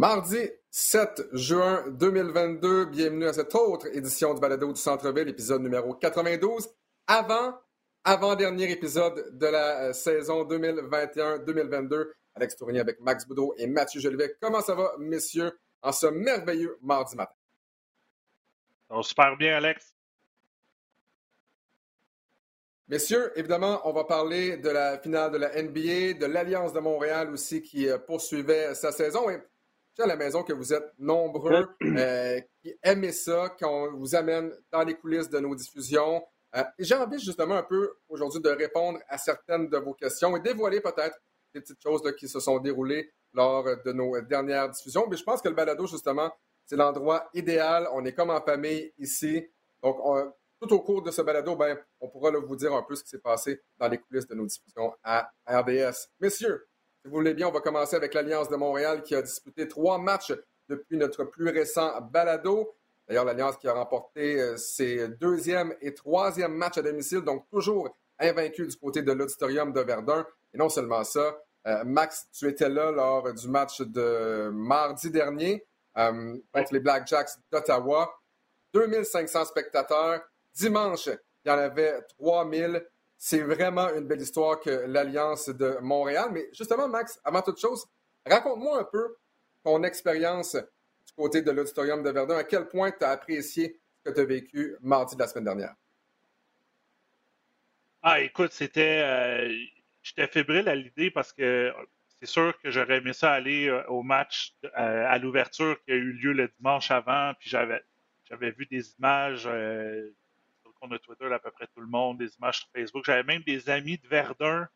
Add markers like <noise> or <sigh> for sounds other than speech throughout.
Mardi 7 juin 2022, bienvenue à cette autre édition du Balado du Centre-Ville, épisode numéro 92. Avant, avant-dernier épisode de la euh, saison 2021-2022. Alex Tournier avec Max Boudreau et Mathieu Jolivet. Comment ça va, messieurs, en ce merveilleux mardi matin? Va super bien, Alex. Messieurs, évidemment, on va parler de la finale de la NBA, de l'Alliance de Montréal aussi qui euh, poursuivait sa saison. Et à la maison que vous êtes nombreux euh, qui aimez ça, qu'on vous amène dans les coulisses de nos diffusions. Euh, j'ai envie justement un peu aujourd'hui de répondre à certaines de vos questions et dévoiler peut-être des petites choses qui se sont déroulées lors de nos dernières diffusions. Mais je pense que le balado, justement, c'est l'endroit idéal. On est comme en famille ici. Donc, tout au cours de ce balado, ben, on pourra vous dire un peu ce qui s'est passé dans les coulisses de nos diffusions à RDS. Messieurs, si vous voulez bien, on va commencer avec l'Alliance de Montréal qui a disputé trois matchs depuis notre plus récent balado. D'ailleurs, l'Alliance qui a remporté euh, ses deuxième et troisième matchs à domicile, donc toujours invaincu du côté de l'Auditorium de Verdun. Et non seulement ça, euh, Max, tu étais là lors du match de mardi dernier euh, contre les Blackjacks d'Ottawa. 2500 spectateurs. Dimanche, il y en avait 3000 c'est vraiment une belle histoire que l'Alliance de Montréal. Mais justement, Max, avant toute chose, raconte-moi un peu ton expérience du côté de l'Auditorium de Verdun. À quel point tu as apprécié ce que tu as vécu mardi de la semaine dernière? Ah, écoute, c'était. Euh, j'étais fébrile à l'idée parce que c'est sûr que j'aurais aimé ça aller euh, au match euh, à l'ouverture qui a eu lieu le dimanche avant, puis j'avais, j'avais vu des images on a Twitter à peu près tout le monde, des images sur Facebook. J'avais même des amis de Verdun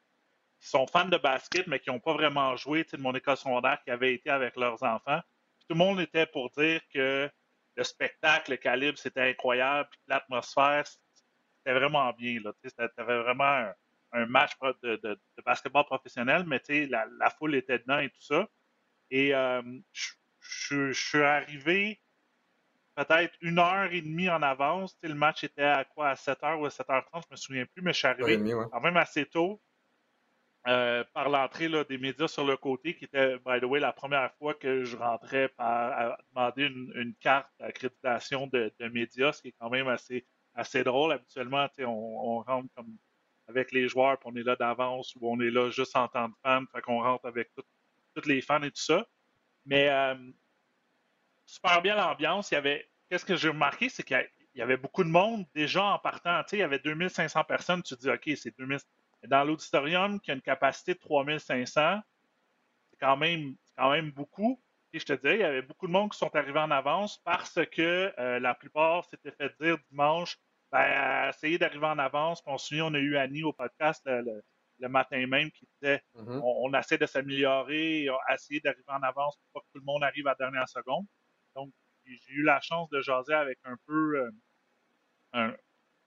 qui sont fans de basket, mais qui n'ont pas vraiment joué de mon école secondaire, qui avaient été avec leurs enfants. tout le monde était pour dire que le spectacle, le calibre, c'était incroyable, puis l'atmosphère, c'était vraiment bien. C'était vraiment un, match de, basketball professionnel, mais la, la, foule était dedans et tout ça. Et euh, je suis arrivé peut-être une heure et demie en avance. le match était à quoi, à 7h ou à 7h30, je me souviens plus, mais je suis arrivé quand même assez tôt euh, par l'entrée des médias sur le côté, qui était, by the way, la première fois que je rentrais par demander une, carte d'accréditation de, médias, ce qui est quand même assez, assez drôle. Habituellement, on, on rentre comme avec les joueurs, puis on est là d'avance ou on est là juste en tant que fan, fait qu'on rentre avec tous les fans et tout ça. Mais euh, super bien l'ambiance. Il y avait, qu'est-ce que j'ai remarqué, c'est qu'il y avait beaucoup de monde déjà en partant. Tu sais, il y avait 2500 personnes. Tu te dis, OK, c'est 2000. Dans l'auditorium, qui a une capacité de 3500, c'est quand même, quand même beaucoup. Et je te dirais, il y avait beaucoup de monde qui sont arrivés en avance parce que euh, la plupart s'étaient fait dire dimanche, ben, essayez d'arriver en avance. Puis on se souvient, on a eu Annie au podcast le, matin même qui disait mm-hmm. on, on, essaie de s'améliorer, on essayer d'arriver en avance pour pas que tout le monde arrive à la dernière seconde. Donc, j'ai eu la chance de jaser avec un peu euh,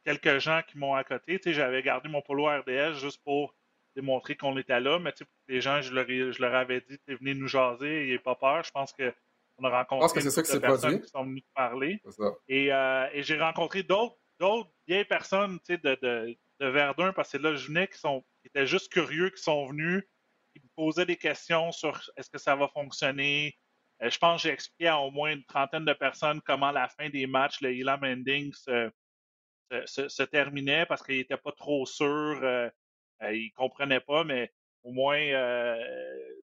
quelques gens qui m'ont à côté. j'avais gardé mon polo RDS juste pour démontrer qu'on était là, mais les gens, je leur, je leur avais dit, venez nous jaser, n'ayez pas peur. Je pense que on a rencontré des personnes qui sont venues parler. Et, euh, et j'ai rencontré d'autres vieilles personnes de, de, de, Verdun, parce que là, je venais qui, sont, qui étaient juste curieux, qui sont venus, qui me posaient des questions sur est-ce que ça va fonctionner, je pense que j'ai expliqué à au moins une trentaine de personnes comment la fin des matchs, le Elam Ending, se, terminait parce qu'il n'était pas trop sûr, euh, euh, il ne comprenait pas, mais au moins,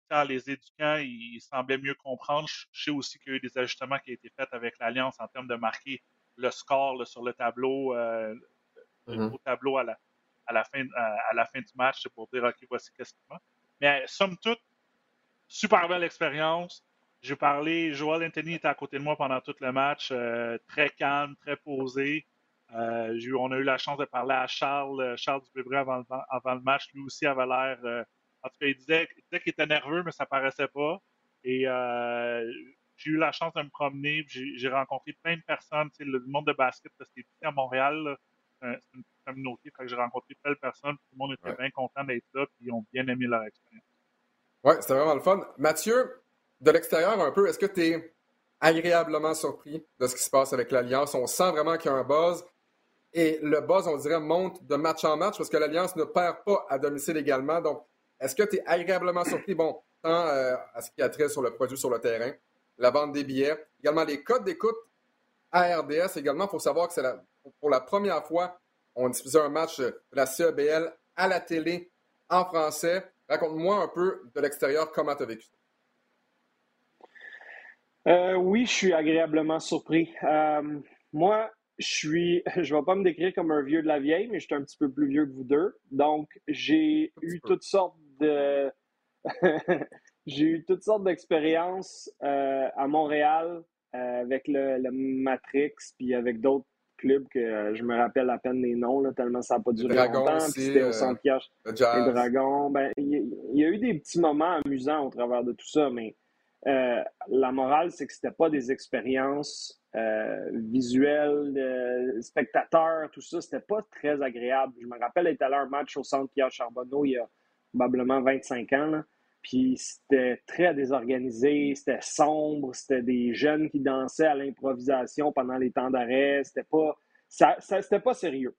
quand les éducants, ils semblaient mieux comprendre. Je sais aussi qu'il y a eu des ajustements qui ont été faits avec l'Alliance en termes de marquer le score sur le tableau, le mm-hmm. tableau à la, à la, fin, à, la fin du match, pour dire, OK, voici qu'est-ce qu'il Mais somme toute, super belle expérience. J'ai parlé, Joel Anthony était à côté de moi pendant tout le match, euh, très calme, très posé. Euh, on a eu la chance de parler à Charles, euh, Charles Dubébré avant, avant le match. Lui aussi avait l'air. en tout cas, il disait, qu'il était nerveux, mais ça paraissait pas. Et j'ai eu la chance de me promener. J'ai rencontré plein de personnes. Le monde de basket, parce que c'était à Montréal. C'est une communauté. J'ai rencontré plein de personnes. Tout le monde était bien content d'être là. Puis ils ont bien aimé leur expérience. Oui, c'était vraiment le fun. Mathieu, de l'extérieur un peu, est-ce que tu es agréablement surpris de ce qui se passe avec l'Alliance? On sent vraiment qu'il y a un buzz. Et le buzz, on dirait, monte de match en match parce que l'Alliance ne perd pas à domicile également. Donc, est-ce que tu es agréablement surpris, bon, tant euh, à ce qui a trait sur le produit sur le terrain la vente des billets. Également, les codes d'écoute à RDS. Également, il faut savoir que c'est pour la première fois, on diffusait un match de la CEBL à la télé en français. Raconte-moi un peu de l'extérieur comment tu as vécu ça? Euh, oui, je suis agréablement surpris. Euh, moi, je suis, <laughs> je vais pas me décrire comme un vieux de la vieille, mais je suis un petit peu plus vieux que vous deux. Donc, j'ai eu toutes sortes de, <laughs> j'ai eu toutes sortes d'expériences euh, à Montréal avec le, Matrix, puis avec d'autres clubs que je me rappelle à peine les noms, tellement ça n'a pas duré longtemps. c'était au centre Les Dragons. Ben, il y, a eu des petits moments amusants au travers de tout ça, mais euh, la morale, c'est que c'était pas des expériences euh, visuelles, de spectateurs, tout ça. C'était pas très agréable. Je me rappelle être allé à un match au centre Pierre Charbonneau il y a probablement 25 ans. Puis c'était très désorganisé, c'était sombre, c'était des jeunes qui dansaient à l'improvisation pendant les temps d'arrêt. C'était pas, ça, c'était pas sérieux.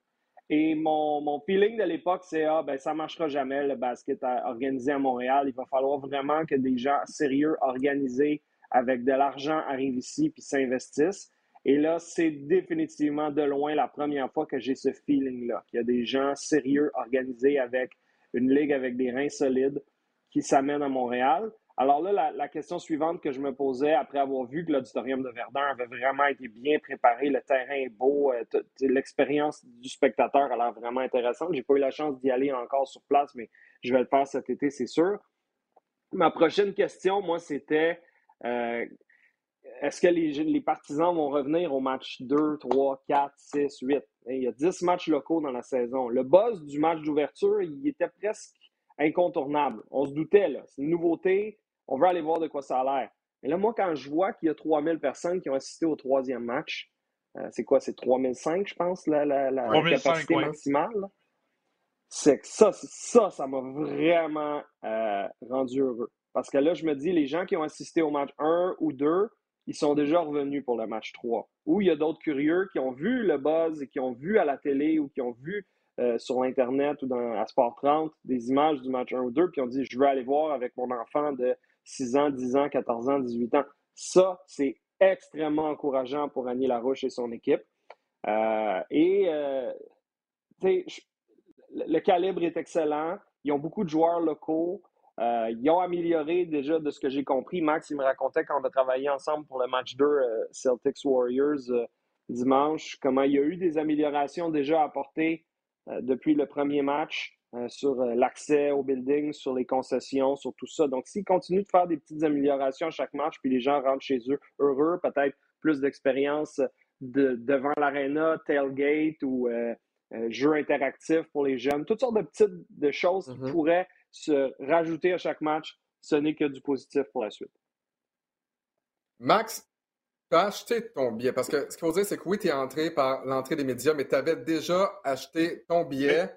Et mon, mon feeling de l'époque, c'est ah, ben, ça ne marchera jamais le basket organisé à Montréal. Il va falloir vraiment que des gens sérieux, organisés, avec de l'argent arrivent ici puis s'investissent. Et là, c'est définitivement de loin la première fois que j'ai ce feeling-là, qu'il y a des gens sérieux, organisés avec une ligue avec des reins solides qui s'amènent à Montréal. Alors là, la, question suivante que je me posais après avoir vu que l'auditorium de Verdun avait vraiment été bien préparé, le terrain est beau, euh, l'expérience du spectateur a l'air vraiment intéressante. J'ai pas eu la chance d'y aller encore sur place, mais je vais le faire cet été, c'est sûr. Ma prochaine question, moi, c'était euh, est-ce que les, les, partisans vont revenir au match 2, 3, 4, 6, 8? Il y a 10 matchs locaux dans la saison. Le buzz du match d'ouverture, il était presque incontournable. On se doutait, là. C'est une nouveauté on veut aller voir de quoi ça a l'air. Mais là, moi, quand je vois qu'il y a 3000 personnes qui ont assisté au troisième match, euh, c'est quoi, c'est 3005, je pense, la, capacité maximale? C'est que ça, ça, ça m'a vraiment euh, rendu heureux. Parce que là, je me dis, les gens qui ont assisté au match 1 ou 2, ils sont déjà revenus pour le match 3. Ou il y a d'autres curieux qui ont vu le buzz et qui ont vu à la télé ou qui ont vu euh, sur Internet ou dans, à Sport 30 des images du match 1 ou 2, puis ont dit, je veux aller voir avec mon enfant de 6 ans, 10 ans, 14 ans, 18 ans. Ça, c'est extrêmement encourageant pour Annie Larouche et son équipe. Euh, et euh, le calibre est excellent. Ils ont beaucoup de joueurs locaux. Euh, ils ont amélioré déjà de ce que j'ai compris. Max, il me racontait quand on a travaillé ensemble pour le match 2 Celtics Warriors dimanche, comment il y a eu des améliorations déjà apportées depuis le premier match. Euh, sur euh, l'accès au building, sur les concessions, sur tout ça. Donc, s'ils continuent de faire des petites améliorations à chaque match, puis les gens rentrent chez eux heureux, peut-être plus d'expérience de, devant l'aréna, tailgate ou euh, jeux interactifs pour les jeunes, toutes sortes de petites de choses qui mm-hmm. pourraient se rajouter à chaque match, ce n'est que du positif pour la suite. Max, tu as acheté ton billet? Parce que ce qu'il faut dire, c'est que oui, tu es entré par l'entrée des médias, mais tu avais déjà acheté ton billet.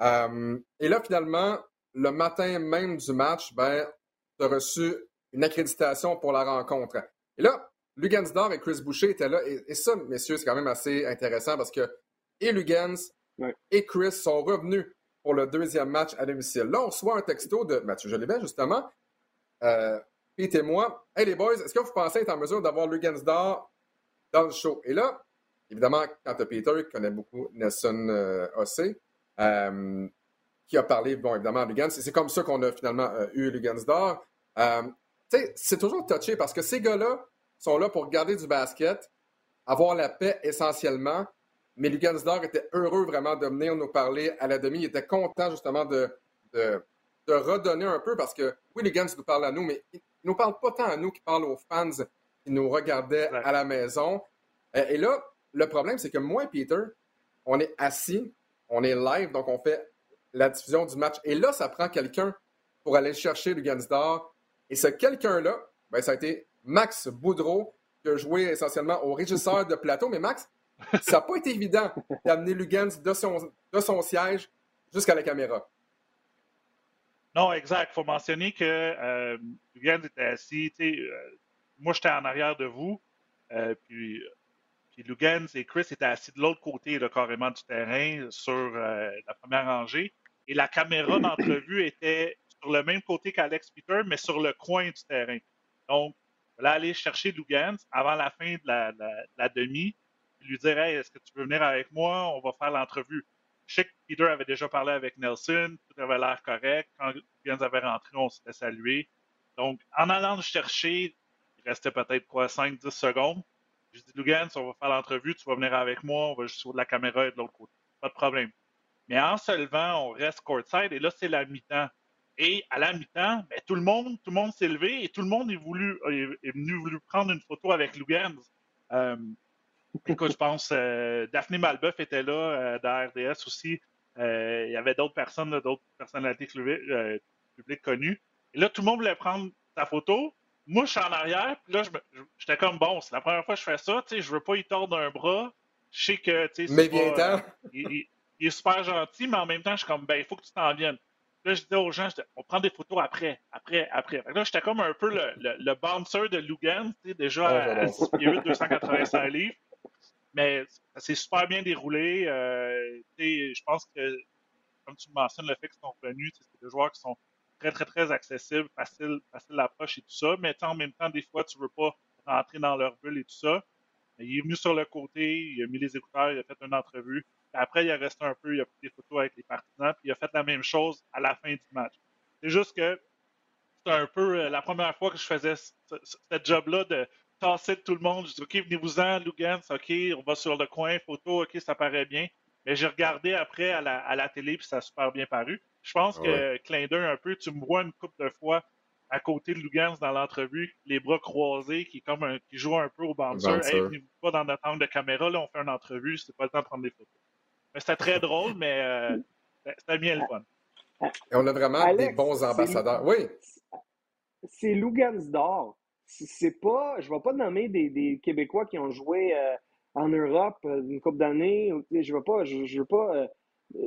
Euh, et là, finalement, le matin même du match, ben, tu as reçu une accréditation pour la rencontre. Et là, Lugansdor et Chris Boucher étaient là. Et, ça, messieurs, c'est quand même assez intéressant parce que et Lugans et Chris sont revenus pour le deuxième match à domicile. Là, on reçoit un texto de Mathieu Jolivet, justement. Euh, Pete et moi. Hey les boys, est-ce que vous pensez être en mesure d'avoir Lugansdor dans le show? Et là, évidemment, quand tu Peter, qui connaît beaucoup Nelson euh, euh, qui a parlé, bon, évidemment, à Lugans. C'est comme ça qu'on a finalement euh, eu Lugansdor. Euh, c'est toujours touché parce que ces gars-là sont là pour garder du basket, avoir la paix essentiellement. Mais Lugansdor était heureux vraiment de venir nous parler à la demi. Il était content justement de, de, redonner un peu parce que oui, Lugans nous parle à nous, mais il ne nous parle pas tant à nous qu'il parle aux fans qui nous regardaient à la maison. Et là, le problème, c'est que moi et Peter, on est assis on est live, donc on fait la diffusion du match. Et là, ça prend quelqu'un pour aller chercher d'or. Et ce quelqu'un-là, ben, ça a été Max Boudreau, qui a joué essentiellement au régisseur de plateau. Mais Max, <laughs> ça n'a pas été évident d'amener Lugans de son, de son siège jusqu'à la caméra. Non, exact. Il faut mentionner que euh, Lugans était assis. Euh, moi, j'étais en arrière de vous. Euh, puis puis Lugans et Chris étaient assis de l'autre côté carrément du terrain, sur euh, la première rangée. Et la caméra d'entrevue était sur le même côté qu'Alex Peter, mais sur le coin du terrain. Donc, je aller chercher Lugans avant la fin de la, demi, et lui dire Hey, est-ce que tu veux venir avec moi? On va faire l'entrevue. Je sais que Peter avait déjà parlé avec Nelson, tout avait l'air correct. Quand Lugans avait rentré, on s'était salué. Donc, en allant le chercher, il restait peut-être quoi, 5-10 secondes. Je dis Lugans, on va faire l'entrevue, tu vas venir avec moi, on va juste sur la caméra et de l'autre côté. Pas de problème. Mais en se levant, on reste courtside et là, c'est la mi-temps. Et à la mi-temps, ben, tout le monde, tout le monde s'est levé et tout le monde est, venu voulu prendre une photo avec Lugans. Euh, écoute, je pense, euh, Daphné Malbeuf était là, euh, de RDS aussi. il y avait d'autres personnes, d'autres personnalités publiques connues. Et là, tout le monde voulait prendre sa photo. Moi, je suis en arrière, puis là, j'étais comme bon, c'est la première fois que je fais ça, tu sais, je veux pas y tordre un bras. Je sais que, tu sais, Mais bien il, il, est super gentil, mais en même temps, je suis comme, ben, il faut que tu t'en viennes. Là, je disais aux gens, on prend des photos après, après, après. là, j'étais comme un peu le, le, bouncer de Lugan, déjà à, 6 285 livres. Mais ça s'est super bien déroulé. Euh, je pense que, comme tu mentionnes, le fait qu'ils sont revenus, c'est des joueurs qui sont très, très, très accessibles, facile, facile l'approche et tout ça. Mais en même temps, des fois, tu veux pas rentrer dans leur bulle et tout ça. Il est venu sur le côté, il a mis les écouteurs, il a fait une entrevue après, il a resté un peu, il a pris des photos avec les partisans, puis il a fait la même chose à la fin du match. C'est juste que c'est un peu euh, la première fois que je faisais ce, job-là de tasser tout le monde. Je dis, OK, venez-vous-en, Lugans, OK, on va sur le coin, photo, OK, ça paraît bien. Mais j'ai regardé après à la, télé, puis ça a super bien paru. Je pense que, clin d'œil un peu, tu me vois une couple de fois à côté de Lugans dans l'entrevue, les bras croisés, qui, comme un, qui joue un peu au bouncer. Hey, venez pas dans notre angle de caméra, là, on fait une entrevue, c'est pas le temps de prendre des photos. C'était très drôle, mais euh, c'était bien le fun. Et on a vraiment des bons ambassadeurs. Oui. C'est Lugans d'or. C'est pas, je ne vais pas nommer des, Québécois qui ont joué euh, en Europe euh, une couple d'années. Je ne veux pas, je, veux pas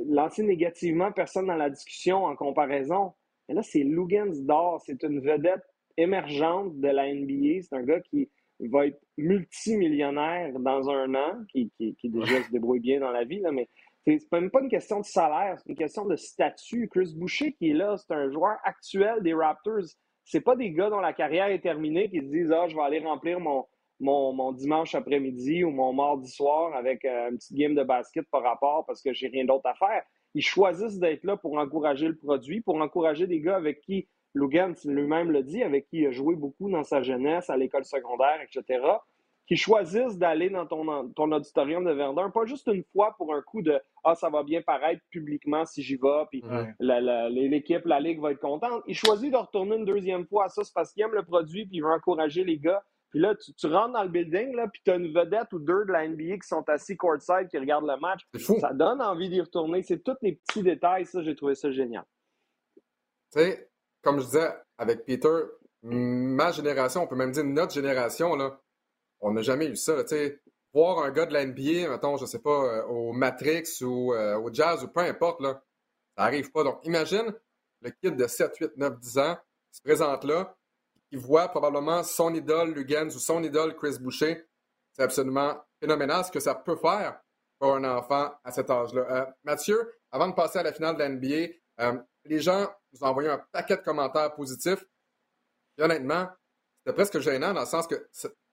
lancer négativement personne dans la discussion en comparaison. Mais là, c'est Lugans d'or. C'est une vedette émergente de la NBA. C'est un gars qui, va être multimillionnaire dans un an, qui, qui, qui déjà se débrouille bien dans la vie, là, mais c'est même pas une question de salaire, c'est une question de statut. Chris Boucher qui est là, c'est un joueur actuel des Raptors. C'est pas des gars dont la carrière est terminée qui se disent Ah, je vais aller remplir mon, mon, mon dimanche après-midi ou mon mardi soir avec euh, un petit game de basket par rapport parce que j'ai rien d'autre à faire. Ils choisissent d'être là pour encourager le produit, pour encourager des gars avec qui Logan lui-même le dit, avec qui il a joué beaucoup dans sa jeunesse, à l'école secondaire, etc., qui choisissent d'aller dans ton, ton auditorium de Verdun, pas juste une fois pour un coup de Ah, ça va bien paraître publiquement si j'y vais, puis l'équipe, la, ligue va être contente. Ils choisissent de retourner une deuxième fois à ça, c'est parce qu'ils aiment le produit, puis ils veulent encourager les gars. Puis là, tu, rentres dans le building, là, puis tu as une vedette ou deux de la NBA qui sont assis courtside, qui regardent le match. Ça donne envie d'y retourner. C'est tous les petits détails, ça, j'ai trouvé ça génial. Tu sais, comme je disais avec Peter, ma génération, on peut même dire notre génération, là, on n'a jamais eu ça. voir un gars de la NBA, mettons, je sais pas, euh, au Matrix ou euh, au Jazz ou peu importe, là, ça n'arrive pas. Donc, imagine le kid de 7, 8, 9, 10 ans qui se présente là, qui voit probablement son idole Lugans ou son idole Chris Boucher. C'est absolument phénoménal ce que ça peut faire pour un enfant à cet âge-là. Euh, Mathieu, avant de passer à la finale de la NBA, les gens nous ont envoyé un paquet de commentaires positifs. Honnêtement, c'était presque gênant dans le sens que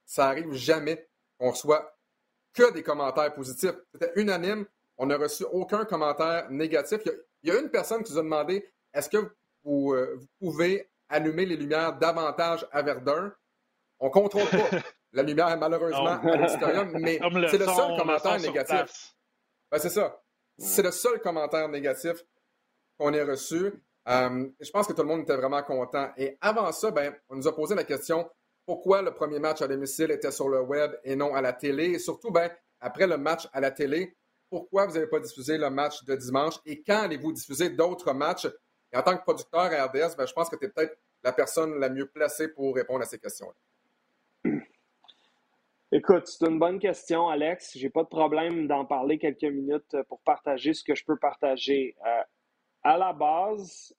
ça arrive jamais qu'on reçoit que des commentaires positifs. C'était unanime. On n'a reçu aucun commentaire négatif. Il y, a, une personne qui nous a demandé est-ce que vous, euh, pouvez allumer les lumières davantage à Verdun On ne contrôle pas <laughs> la lumière, malheureusement, à l'auditorium, mais c'est le seul commentaire négatif. Ben, c'est ça. C'est le seul commentaire négatif qu'on ait reçu. Euh, je pense que tout le monde était vraiment content. Et avant ça, ben, on nous a posé la question pourquoi le premier match à domicile était sur le web et non à la télé? Et surtout, ben, après le match à la télé, pourquoi vous n'avez pas diffusé le match de dimanche? Et quand allez-vous diffuser d'autres matchs? En tant que producteur à RDS, ben, je pense que tu es peut-être la personne la mieux placée pour répondre à ces questions-là. Écoute, c'est une bonne question, Alex. J'ai pas de problème d'en parler quelques minutes pour partager ce que je peux partager. Euh, à la base,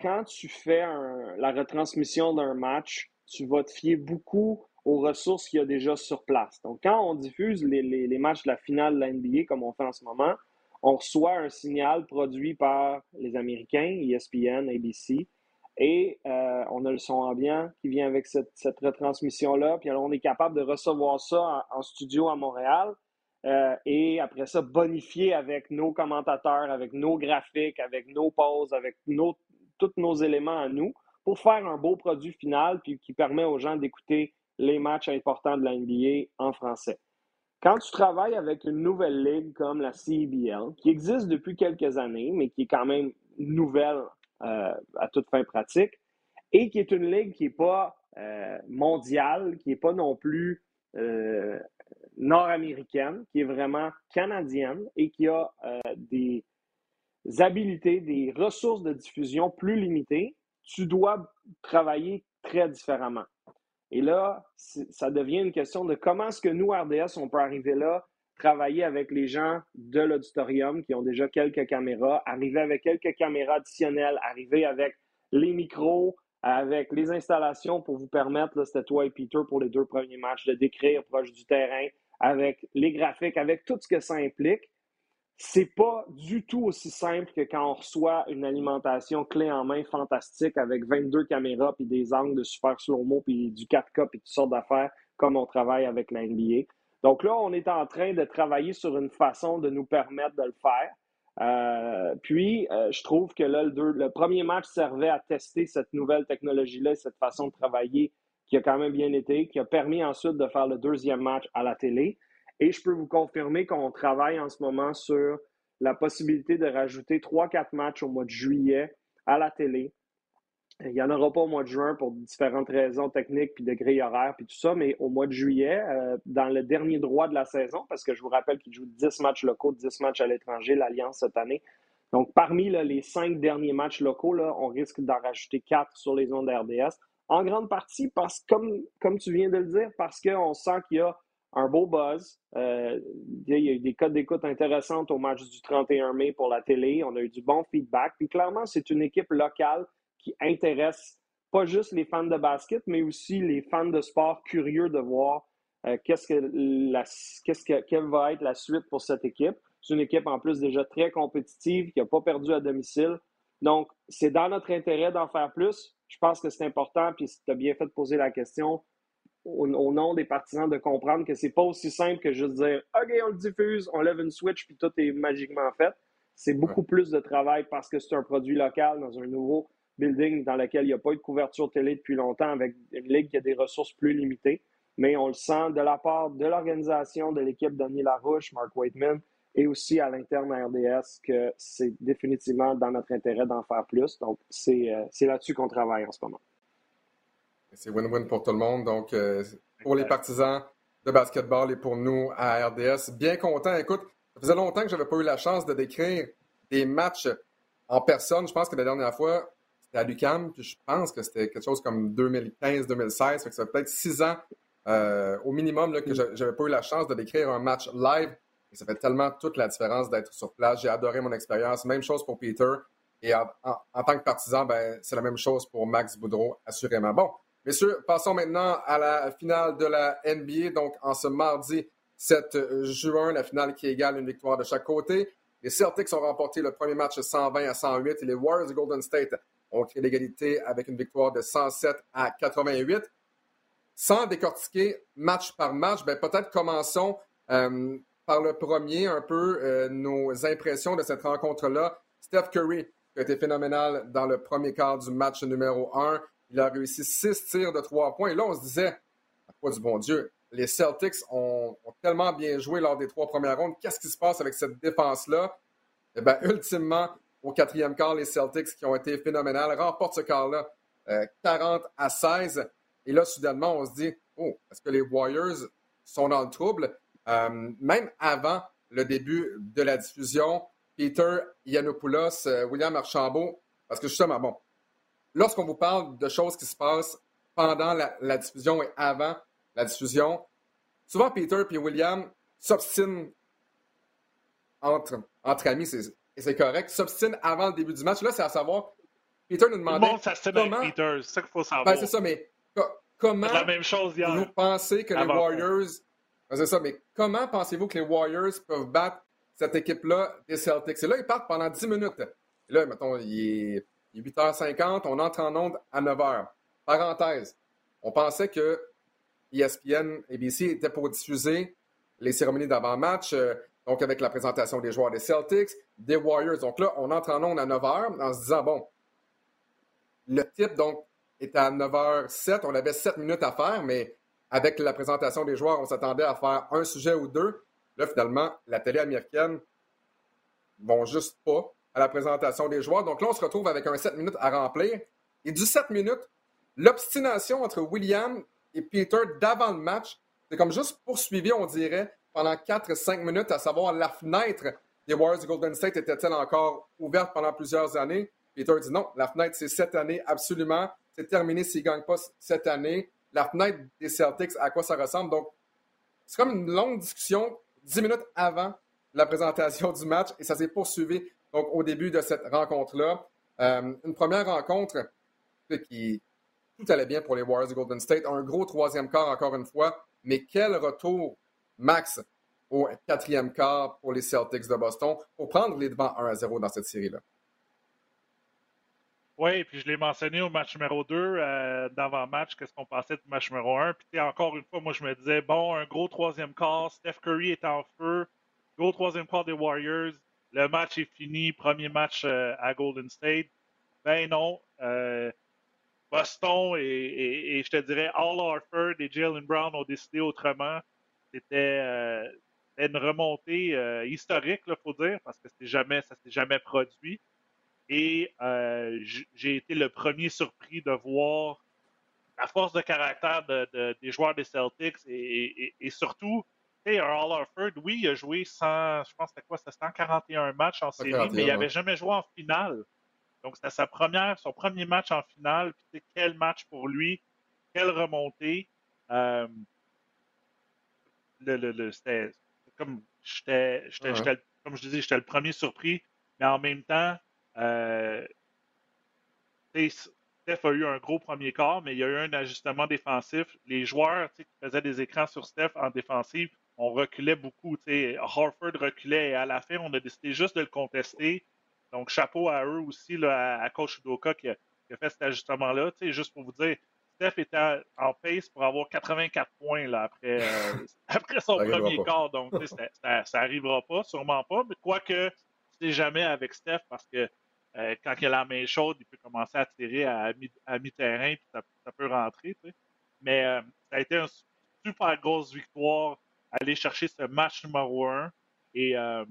quand tu fais la retransmission d'un match, tu vas te fier beaucoup aux ressources qu'il y a déjà sur place. Donc, quand on diffuse les, matchs de la finale de la NBA, comme on fait en ce moment, on reçoit un signal produit par les Américains, ESPN, ABC, Et euh, on a le son ambiant qui vient avec cette, retransmission-là. Puis alors, on est capable de recevoir ça en, studio à Montréal. Euh, et après ça, bonifier avec nos commentateurs, avec nos graphiques, avec nos pauses, avec tous nos éléments à nous pour faire un beau produit final puis qui permet aux gens d'écouter les matchs importants de la NBA en français. Quand tu travailles avec une nouvelle ligue comme la CBL, qui existe depuis quelques années, mais qui est quand même nouvelle euh, à toute fin pratique, et qui est une ligue qui n'est pas euh, mondiale, qui n'est pas non plus euh, nord-américaine, qui est vraiment canadienne et qui a des habilités, des ressources de diffusion plus limitées, tu dois travailler très différemment. Et là, ça devient une question de comment est-ce que nous, RDS, on peut arriver là, travailler avec les gens de l'auditorium qui ont déjà quelques caméras, arriver avec quelques caméras additionnelles, arriver avec les micros, avec les installations pour vous permettre, c'était toi et Peter pour les deux premiers matchs, de décrire proche du terrain, avec les graphiques, avec tout ce que ça implique. C'est pas du tout aussi simple que quand on reçoit une alimentation clé en main fantastique avec 22 caméras puis des angles de super slow-mo puis du 4K puis toutes sortes d'affaires comme on travaille avec la. Donc là, on est en train de travailler sur une façon de nous permettre de le faire. Euh, puis, euh, je trouve que là, le, premier match servait à tester cette nouvelle technologie-là, cette façon de travailler qui a quand même bien été, qui a permis ensuite de faire le deuxième match à la télé. Et je peux vous confirmer qu'on travaille en ce moment sur la possibilité de rajouter trois, quatre matchs au mois de juillet à la télé il n'y en aura pas au mois de juin pour différentes raisons techniques, puis de grille horaire, puis tout ça, mais au mois de juillet, euh, dans le dernier droit de la saison, parce que je vous rappelle qu'il joue 10 matchs locaux, 10 matchs à l'étranger, l'Alliance cette année. Donc, parmi les cinq derniers matchs locaux, on risque d'en rajouter quatre sur les zones d'RDS. En grande partie, parce comme, comme tu viens de le dire, parce qu'on sent qu'il y a un beau buzz. Euh, il y a eu des codes d'écoute intéressantes au match du 31 mai pour la télé. On a eu du bon feedback. Puis clairement, c'est une équipe locale qui intéresse pas juste les fans de basket, mais aussi les fans de sport curieux de voir euh, qu'est-ce que la, qu'est-ce que, quelle va être la suite pour cette équipe. C'est une équipe en plus déjà très compétitive, qui n'a pas perdu à domicile. Donc, c'est dans notre intérêt d'en faire plus. Je pense que c'est important, puis tu as bien fait de poser la question au, nom des partisans de comprendre que c'est pas aussi simple que juste dire OK, on le diffuse, on lève une switch, puis tout est magiquement fait. C'est beaucoup plus de travail parce que c'est un produit local dans un nouveau building dans lequel il n'y a pas eu de couverture télé depuis longtemps, avec une ligue qui a des ressources plus limitées. Mais on le sent de la part de l'organisation, de l'équipe Denis Larouche, Mark Waitman, et aussi à l'interne à RDS, que c'est définitivement dans notre intérêt d'en faire plus. Donc, c'est euh, là-dessus qu'on travaille en ce moment. C'est win-win pour tout le monde. Donc, euh, pour les partisans de basketball et pour nous à RDS, bien content. Écoute, ça faisait longtemps que je n'avais pas eu la chance de décrire des matchs en personne. Je pense que la dernière fois, c'était à l'UCAM, puis je pense que c'était quelque chose comme 2015-2016, fait que ça fait peut-être six ans euh, au minimum là, que mm. j'avais pas eu la chance de décrire un match live. Et ça fait tellement toute la différence d'être sur place. J'ai adoré mon expérience. Même chose pour Peter. Et en, tant que partisan, ben, c'est la même chose pour Max Boudreau, assurément. Bon, messieurs, passons maintenant à la finale de la NBA. Donc, en ce mardi 7 juin, la finale qui égale une victoire de chaque côté. Les Celtics ont remporté le premier match 120 à 108 et les Warriors de Golden State ont créé l'égalité avec une victoire de 107 à 88. Sans décortiquer match par match, ben, peut-être commençons euh, par le premier, un peu euh, nos impressions de cette rencontre-là. Steph Curry, qui a été phénoménal dans le premier quart du match numéro 1. Il a réussi six tirs de trois points. Et là, on se disait, quoi du bon Dieu, les Celtics ont, ont, tellement bien joué lors des trois premières rondes. Qu'est-ce qui se passe avec cette défense-là? Eh bien, ultimement, au quatrième quart, les Celtics qui ont été phénoménales remportent ce quart-là 40 euh, à 16. Et là, soudainement, on se dit, oh, est-ce que les Warriors sont dans le trouble? Euh, même avant le début de la diffusion, Peter Yanopoulos, euh, William Archambault, parce que justement, bon, lorsqu'on vous parle de choses qui se passent pendant la, diffusion et avant la diffusion, souvent Peter et William s'obstinent entre, entre amis. C'est et c'est correct, s'obstine avant le début du match. Là, c'est à savoir, Peter nous demandait. Tout le monde comment... Peter, c'est ça qu'il faut savoir. Ben, c'est ça, mais comment. la même chose Vous pensez que les Warriors. Ben, c'est ça, mais comment pensez-vous que les Warriors peuvent battre cette équipe-là des Celtics? Et là, ils partent pendant 10 minutes. Et là, mettons, il est Il est 8h50, on entre en onde à 9h. Parenthèse, on pensait que ESPN, ABC était pour diffuser les cérémonies d'avant-match, euh, donc avec la présentation des joueurs des Celtics, des Warriors. Donc là, on entre en onde à 9h en se disant, bon, le type, donc, est à 9h07. On avait 7 minutes à faire, mais avec la présentation des joueurs, on s'attendait à faire un sujet ou deux. Là, finalement, la télé américaine vont juste pas à la présentation des joueurs. Donc là, on se retrouve avec un 7 minutes à remplir. Et du 7 minutes, l'obstination entre William et Peter d'avant le match, c'est comme juste poursuivi, on dirait, pendant 4-5 minutes, à savoir la fenêtre des Warriors de Golden State était-elle encore ouverte pendant plusieurs années? Peter dit non, la fenêtre, c'est cette année, absolument. C'est terminé s'ils ne gagnent pas cette année. La fenêtre des Celtics, à quoi ça ressemble? Donc, c'est comme une longue discussion, 10 minutes avant la présentation du match, et ça s'est poursuivi donc, au début de cette rencontre-là. Euh, une première rencontre qui tout allait bien pour les Warriors de Golden State. Un gros troisième quart, encore une fois. Mais quel retour, Max, au quatrième quart pour les Celtics de Boston pour prendre les devants 1 à 0 dans cette série-là? Oui, puis je l'ai mentionné au match numéro 2, euh, d'avant-match, qu'est-ce qu'on pensait du match numéro 1. Puis encore une fois, moi je me disais, bon, un gros troisième quart, Steph Curry est en feu, gros troisième quart des Warriors, le match est fini, premier match euh, à Golden State. Ben non, euh, Boston et, je te dirais All Harford et Jalen Brown ont décidé autrement. C'était euh, une remontée historique, il faut dire, parce que jamais, ça ne s'est jamais produit. Et j'ai été le premier surpris de voir la force de caractère des joueurs des Celtics et, et surtout un oui, il a joué 100, je pense c'était quoi, c'était 141 matchs en série, mais il n'avait jamais joué en finale. Donc, c'était sa première, son premier match en finale. Puis, quel match pour lui, quelle remontée. Euh, le, le, c'était comme j'étais, comme je disais, j'étais le premier surpris, mais en même temps, euh, Steph a eu un gros premier quart, mais il y a eu un ajustement défensif. Les joueurs qui faisaient des écrans sur Steph en défensive on reculait beaucoup. Harford reculait et à la fin, on a décidé juste de le contester. Donc, chapeau à eux aussi, là, à, Coach Udoka qui a, fait cet ajustement-là. Juste pour vous dire, Steph était en pace pour avoir 84 points là, après, euh, <laughs> après son premier quart. Donc, ça n'arrivera pas, sûrement pas. Mais quoique, c'est jamais avec Steph parce que euh, quand il a la main chaude, il peut commencer à tirer à, mi-terrain puis ça, peut rentrer. Mais euh, ça a été une super grosse victoire aller chercher ce match numéro un. Et euh,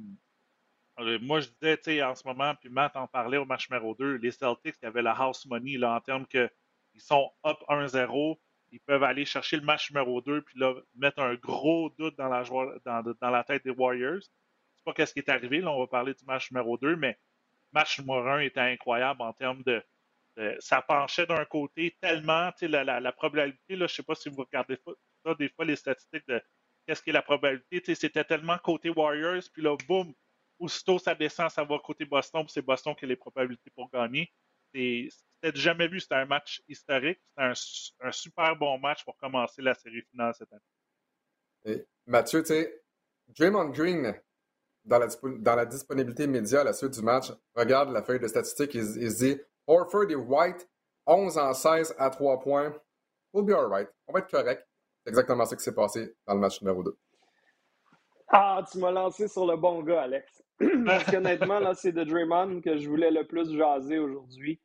euh, moi, je disais, tu sais, en ce moment, puis Matt en parlait au match numéro 2, les Celtics, il y avait la house money là, en termes qu'ils sont up 1-0. Ils peuvent aller chercher le match numéro 2 puis là, mettre un gros doute dans la, dans, dans la tête des Warriors. C'est pas qu'est-ce qui est arrivé. Là, on va parler du match numéro 2, mais match numéro 1 était incroyable en termes de, ça penchait d'un côté tellement, tu sais, la, la, probabilité, là, je sais pas si vous regardez ça, des fois, les statistiques de qu'est-ce qui est la probabilité. C'était tellement côté Warriors, puis là, boum, aussitôt ça descend, ça va côté Boston, puis c'est Boston qui a les probabilités pour gagner. C'était jamais vu, c'était un match historique, c'était un, super bon match pour commencer la série finale cette année. Mathieu, tu sais, Draymond Green, dans la, disponibilité média à la suite du match, regarde la feuille de statistiques, il, il se dit Horford et White, 11 en 16 à 3 points. We'll be alright. On va être correct. Exactement ça qui s'est passé dans le match numéro 2. Ah, tu m'as lancé sur le bon gars, Alex. <clears throat> Parce qu'honnêtement, là, c'est de Draymond que je voulais le plus jaser aujourd'hui.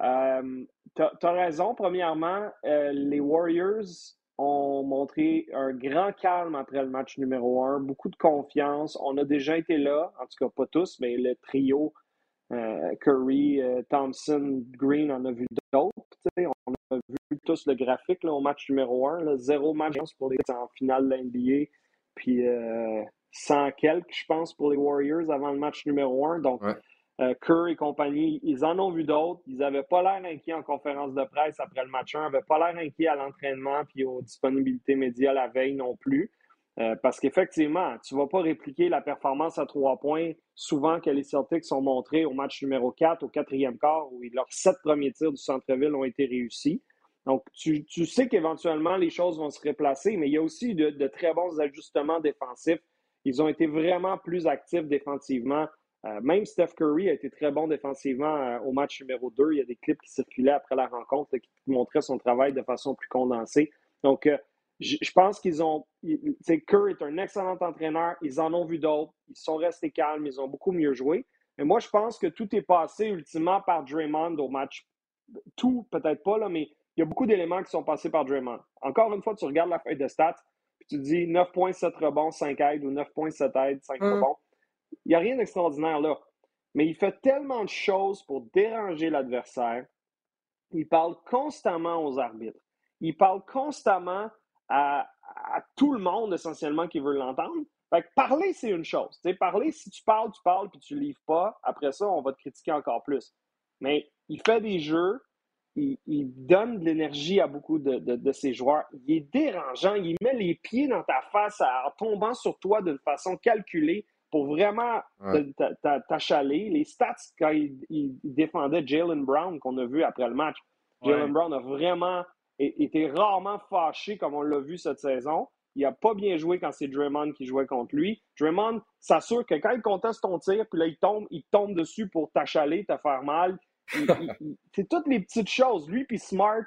Euh, tu as, raison. Premièrement, euh, les Warriors ont montré un grand calme après le match numéro 1, beaucoup de confiance. On a déjà été là, en tout cas pas tous, mais le trio euh, Curry, Thompson, Green en a vu d'autres. On a vu tous le graphique au match numéro 1. zéro match pour les en finale de l'NBA. Puis euh, 100 quelques, je pense, pour les Warriors avant le match numéro 1. Donc, euh, Kerr et compagnie, ils en ont vu d'autres. Ils n'avaient pas l'air inquiets en conférence de presse après le match 1. Ils n'avaient pas l'air inquiets à l'entraînement puis aux disponibilités médias la veille non plus. Euh, parce qu'effectivement, tu ne vas pas répliquer la performance à trois points souvent que les Celtics sont montrés au match numéro 4, au quatrième quart, où leurs sept premiers tirs du centre-ville ont été réussis. Donc, tu, sais qu'éventuellement, les choses vont se replacer, mais il y a aussi de, très bons ajustements défensifs. Ils ont été vraiment plus actifs défensivement Euh, même Steph Curry a été très bon défensivement euh, au match numéro 2. Il y a des clips qui circulaient après la rencontre qui montraient son travail de façon plus condensée. Donc, je pense qu'ils ont. Curry est un excellent entraîneur. Ils en ont vu d'autres. Ils sont restés calmes. Ils ont beaucoup mieux joué. Mais moi, je pense que tout est passé ultimement par Draymond au match. Tout, peut-être pas, là, mais il y a beaucoup d'éléments qui sont passés par Draymond. Encore une fois, tu regardes la feuille de stats, puis tu dis 9.7 rebonds, 5 aides ou 9.7 aides, 5 hum. rebonds. Il n'y a rien d'extraordinaire là. Mais il fait tellement de choses pour déranger l'adversaire. Il parle constamment aux arbitres. Il parle constamment à, tout le monde essentiellement qui veut l'entendre. Fait parler, c'est une chose. parler, si tu parles, tu parles, puis tu ne livres pas, après ça, on va te critiquer encore plus. Mais il fait des jeux, il, donne de l'énergie à beaucoup de, ses joueurs. Il est dérangeant, il met les pieds dans ta face en tombant sur toi d'une façon calculée pour vraiment t'achaler. Les stats, quand il, défendait Jalen Brown, qu'on a vu après le match, Jalen Brown a vraiment été rarement fâché comme on l'a vu cette saison. Il n'a pas bien joué quand c'est Draymond qui jouait contre lui. Draymond s'assure que quand il conteste ton tir, puis là, il tombe, il tombe dessus pour t'achaler, te faire mal. <laughs> c'est toutes les petites choses. Lui puis Smart,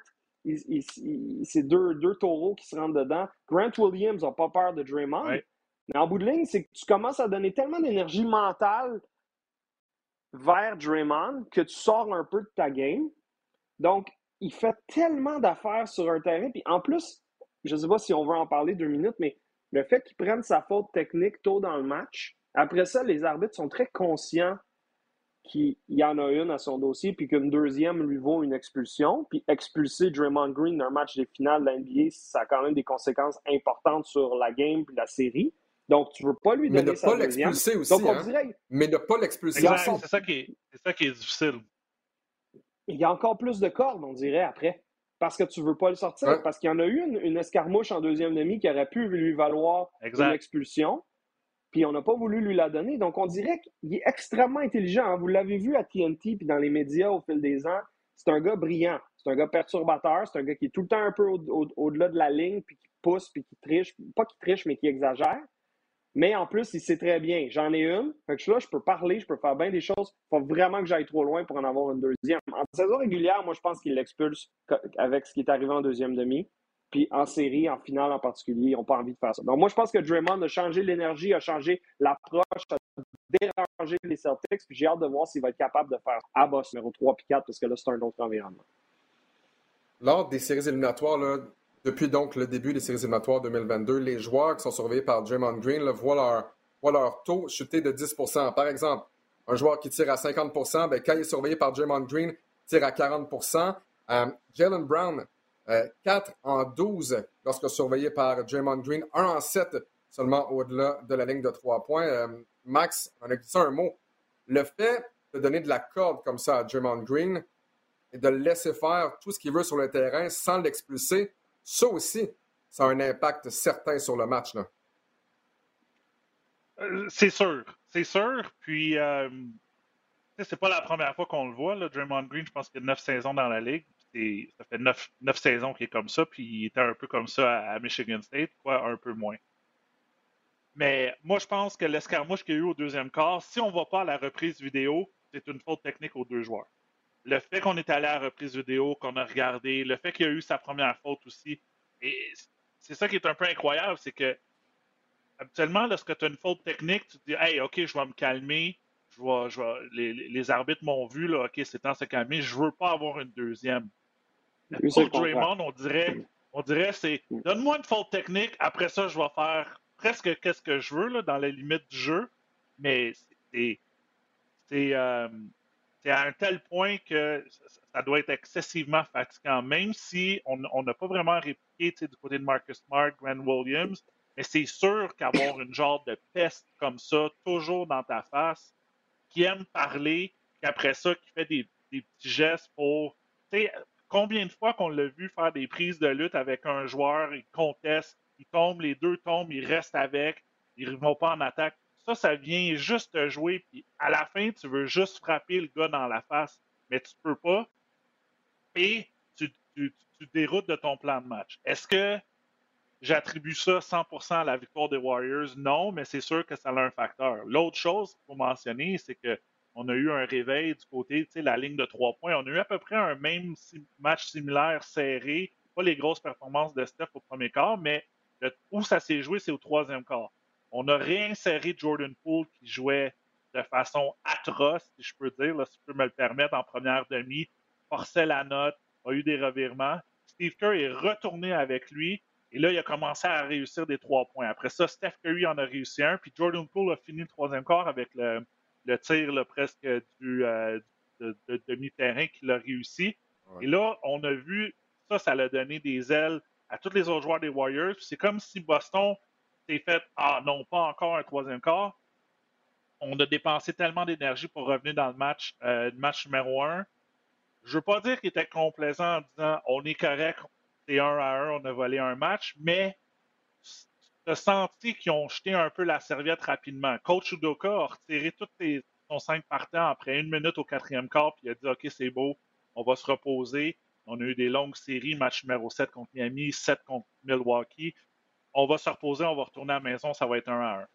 c'est deux, deux taureaux qui se rentrent dedans. Grant Williams n'a pas peur de Draymond. Mais en bout de ligne, c'est que tu commences à donner tellement d'énergie mentale vers Draymond que tu sors un peu de ta game. Donc, il fait tellement d'affaires sur un terrain. Puis en plus, je ne sais pas si on veut en parler deux minutes, mais le fait qu'il prenne sa faute technique tôt dans le match, après ça, les arbitres sont très conscients qu'il y en a une à son dossier, puis qu'une deuxième lui vaut une expulsion. Puis expulser Draymond Green d'un match des finales de l'NBA, ça a quand même des conséquences importantes sur la game puis la série. Donc, tu ne veux pas lui donner Mais ne pas l'expulser aussi. Donc, on hein? dirait... Mais ne pas l'expulser. C'est ça, qui est, ça qui est difficile. Il y a encore plus de cordes, on dirait, après. Parce que tu ne veux pas le sortir. Parce qu'il y en a eu une, escarmouche en deuxième demi qui aurait pu lui valoir une expulsion. Puis on n'a pas voulu lui la donner. Donc, on dirait qu'il est extrêmement intelligent. Hein. Vous l'avez vu à TNT puis dans les médias au fil des ans. C'est un gars brillant. C'est un gars perturbateur. C'est un gars qui est tout le temps un peu au-delà de la ligne, puis qui pousse, puis qui triche. Pas qui triche, mais qui exagère. Mais en plus, il sait très bien, j'en ai une. Fait que là, je peux parler, je peux faire bien des choses. Il faut vraiment que j'aille trop loin pour en avoir une deuxième. En saison régulière, moi, je pense qu'il l'expulse avec ce qui est arrivé en deuxième demi. Puis en série, en finale en particulier, ils n'ont pas envie de faire ça. Donc moi, je pense que Draymond a changé l'énergie, a changé l'approche, a dérangé les Celtics. Puis j'ai hâte de voir s'il va être capable de faire à boss numéro 3 puis 4 parce que là, c'est un autre environnement. Lors des séries éliminatoires, là, depuis donc le début des séries éliminatoires 2022, les joueurs qui sont surveillés par Draymond Green voient, leur, taux chuter de 10% Par exemple, un joueur qui tire à 50% ben, quand il est surveillé par Draymond Green, tire à 40% euh, Jalen Brown, 4 euh, en 12 lorsque surveillé par Draymond Green, 1 en 7 seulement au-delà de la ligne de 3 points. Euh, Max, on a dit ça un mot. Le fait de donner de la corde comme ça à Draymond Green et de le laisser faire tout ce qu'il veut sur le terrain sans l'expulser, ça aussi, ça a un impact certain sur le match. Là. Euh, c'est sûr. C'est sûr. Puis, euh, c'est pas la première fois qu'on le voit. Là. Draymond Green, je pense qu'il a neuf saisons dans la ligue. Ça fait neuf, saisons qu'il est comme ça. Puis, il était un peu comme ça à, Michigan State, quoi, un peu moins. Mais moi, je pense que l'escarmouche qu'il y a eu au deuxième quart, si on ne va pas à la reprise vidéo, c'est une faute technique aux deux joueurs le fait qu'on est allé à la reprise vidéo, qu'on a regardé, le fait qu'il y a eu sa première faute aussi, et c'est ça qui est un peu incroyable, c'est que habituellement, lorsque tu as une faute technique, tu te dis Hey, OK, je vais me calmer, je vais, les, arbitres m'ont vu, là, OK, c'est temps de se calmer, je veux pas avoir une deuxième. Pour Draymond, on dirait, on dirait c'est donne-moi une faute technique, après ça, je vais faire presque qu'est-ce que je veux là, dans les limites du jeu, mais c'est. c'est euh, c'est à un tel point que ça doit être excessivement fatigant, même si on n'a pas vraiment répliqué du côté de Marcus Smart, Grant Williams, mais c'est sûr qu'avoir une genre de peste comme ça, toujours dans ta face, qui aime parler, puis après ça, qui fait des, petits gestes pour. Combien de fois qu'on l'a vu faire des prises de lutte avec un joueur, il conteste, il tombe, les deux tombent, il reste avec, ils ne vont pas en attaque ça, ça vient juste jouer, puis à la fin, tu veux juste frapper le gars dans la face, mais tu peux pas, et tu, tu, déroutes de ton plan de match. Est-ce que j'attribue ça 100% à la victoire des Warriors? Non, mais c'est sûr que ça a un facteur. L'autre chose qu'il faut mentionner, c'est que on a eu un réveil du côté, de la ligne de trois points. On a eu à peu près un même match similaire serré. Pas les grosses performances de Steph au premier quart, mais où ça s'est joué, c'est au troisième quart. On a réinséré Jordan Poole qui jouait de façon atroce, si je peux dire, si je peux me le permettre, en première demi, forçait la note, a eu des revirements. Steve Kerr est retourné avec lui et là, il a commencé à réussir des trois points. Après ça, Steph Curry en a réussi un, puis Jordan Poole a fini le troisième quart avec le, le tir presque du euh, de, demi-terrain qu'il a réussi. Et là, on a vu ça, ça a donné des ailes à tous les autres joueurs des Warriors. C'est comme si Boston s'est fait Ah non, pas encore un troisième quart. On a dépensé tellement d'énergie pour revenir dans le match, euh, le match numéro un. Je veux pas dire qu'il était complaisant en disant on est correct, c'est un à un, on a volé un match, mais tu as senti qu'ils ont jeté un peu la serviette rapidement. Coach Udoka a retiré tous son cinq partants après une minute au quatrième quart, puis il a dit OK, c'est beau, on va se reposer. On a eu des longues séries, match numéro 7 contre Miami, 7 contre Milwaukee. On va se reposer, on va retourner à la maison, ça va être un à un.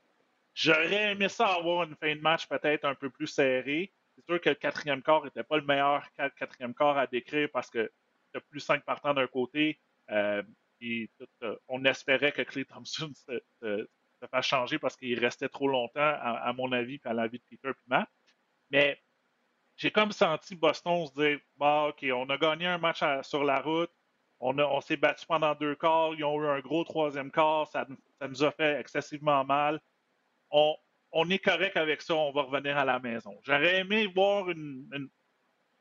J'aurais aimé ça avoir une fin de match peut-être un peu plus serrée. C'est sûr que le quatrième quart n'était pas le meilleur quatrième quart à décrire parce que tu plus cinq partants d'un côté, euh, euh, on espérait que Clay Thompson se, fasse changer parce qu'il restait trop longtemps, à, mon avis, puis à l'avis de Peter et Matt. Mais j'ai comme senti Boston se dire bah, OK, on a gagné un match sur la route, on, s'est battu pendant deux quarts, ils ont eu un gros troisième quart, ça, nous a fait excessivement mal. On, est correct avec ça, on va revenir à la maison. J'aurais aimé voir une,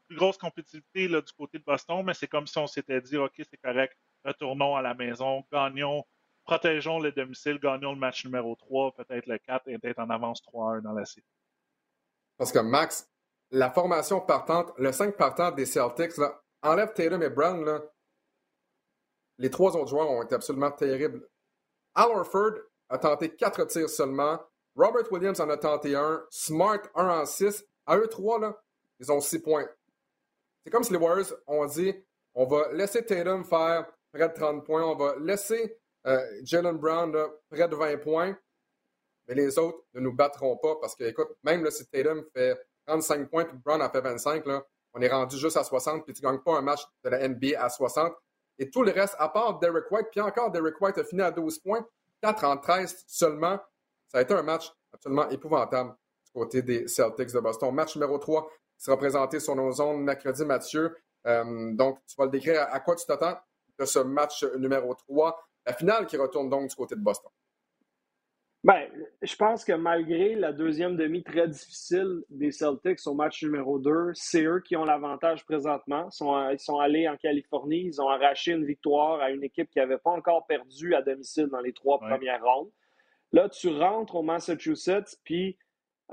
plus grosse compétitivité là, du côté de Boston, mais c'est comme si on s'était dit OK, c'est correct, retournons à la maison, gagnons, protégeons le domicile, gagnons le match numéro 3, peut-être le 4 et peut-être en avance 3-1 dans la série. Parce que Max, la formation partante, le 5 partant des Celtics, enlève Tatum et Brown, les trois autres joueurs ont été absolument terribles. Al Orford a tenté 4 tirs seulement. Robert Williams en a tenté un. Smart 1 en 6. À eux trois, là, ils ont 6 points. C'est comme si les Warriors ont dit on va laisser Tatum faire près de 30 points. On va laisser euh, Jalen Brown près de 20 points. Mais les autres ne nous battront pas parce que, écoute, même si Tatum fait 35 points et Brown en fait 25, là, on est rendu juste à 60 puis tu ne gagnes pas un match de la NBA à 60. Et tout le reste, à part Derek White, puis encore Derek White a fini à 12 points, 4 en 13 seulement. Ça a été un match absolument épouvantable du côté des Celtics de Boston. Match numéro 3 qui sera présenté sur nos zones mercredi, Mathieu. Euh, donc, tu vas le décrire à quoi tu t'attends de ce match numéro 3, la finale qui retourne donc du côté de Boston. Bien, je pense que malgré la deuxième demi très difficile des Celtics au match numéro 2, c'est eux qui ont l'avantage présentement. Ils sont, ils sont allés en Californie, ils ont arraché une victoire à une équipe qui n'avait pas encore perdu à domicile dans les trois premières rondes. Là, tu rentres au Massachusetts, puis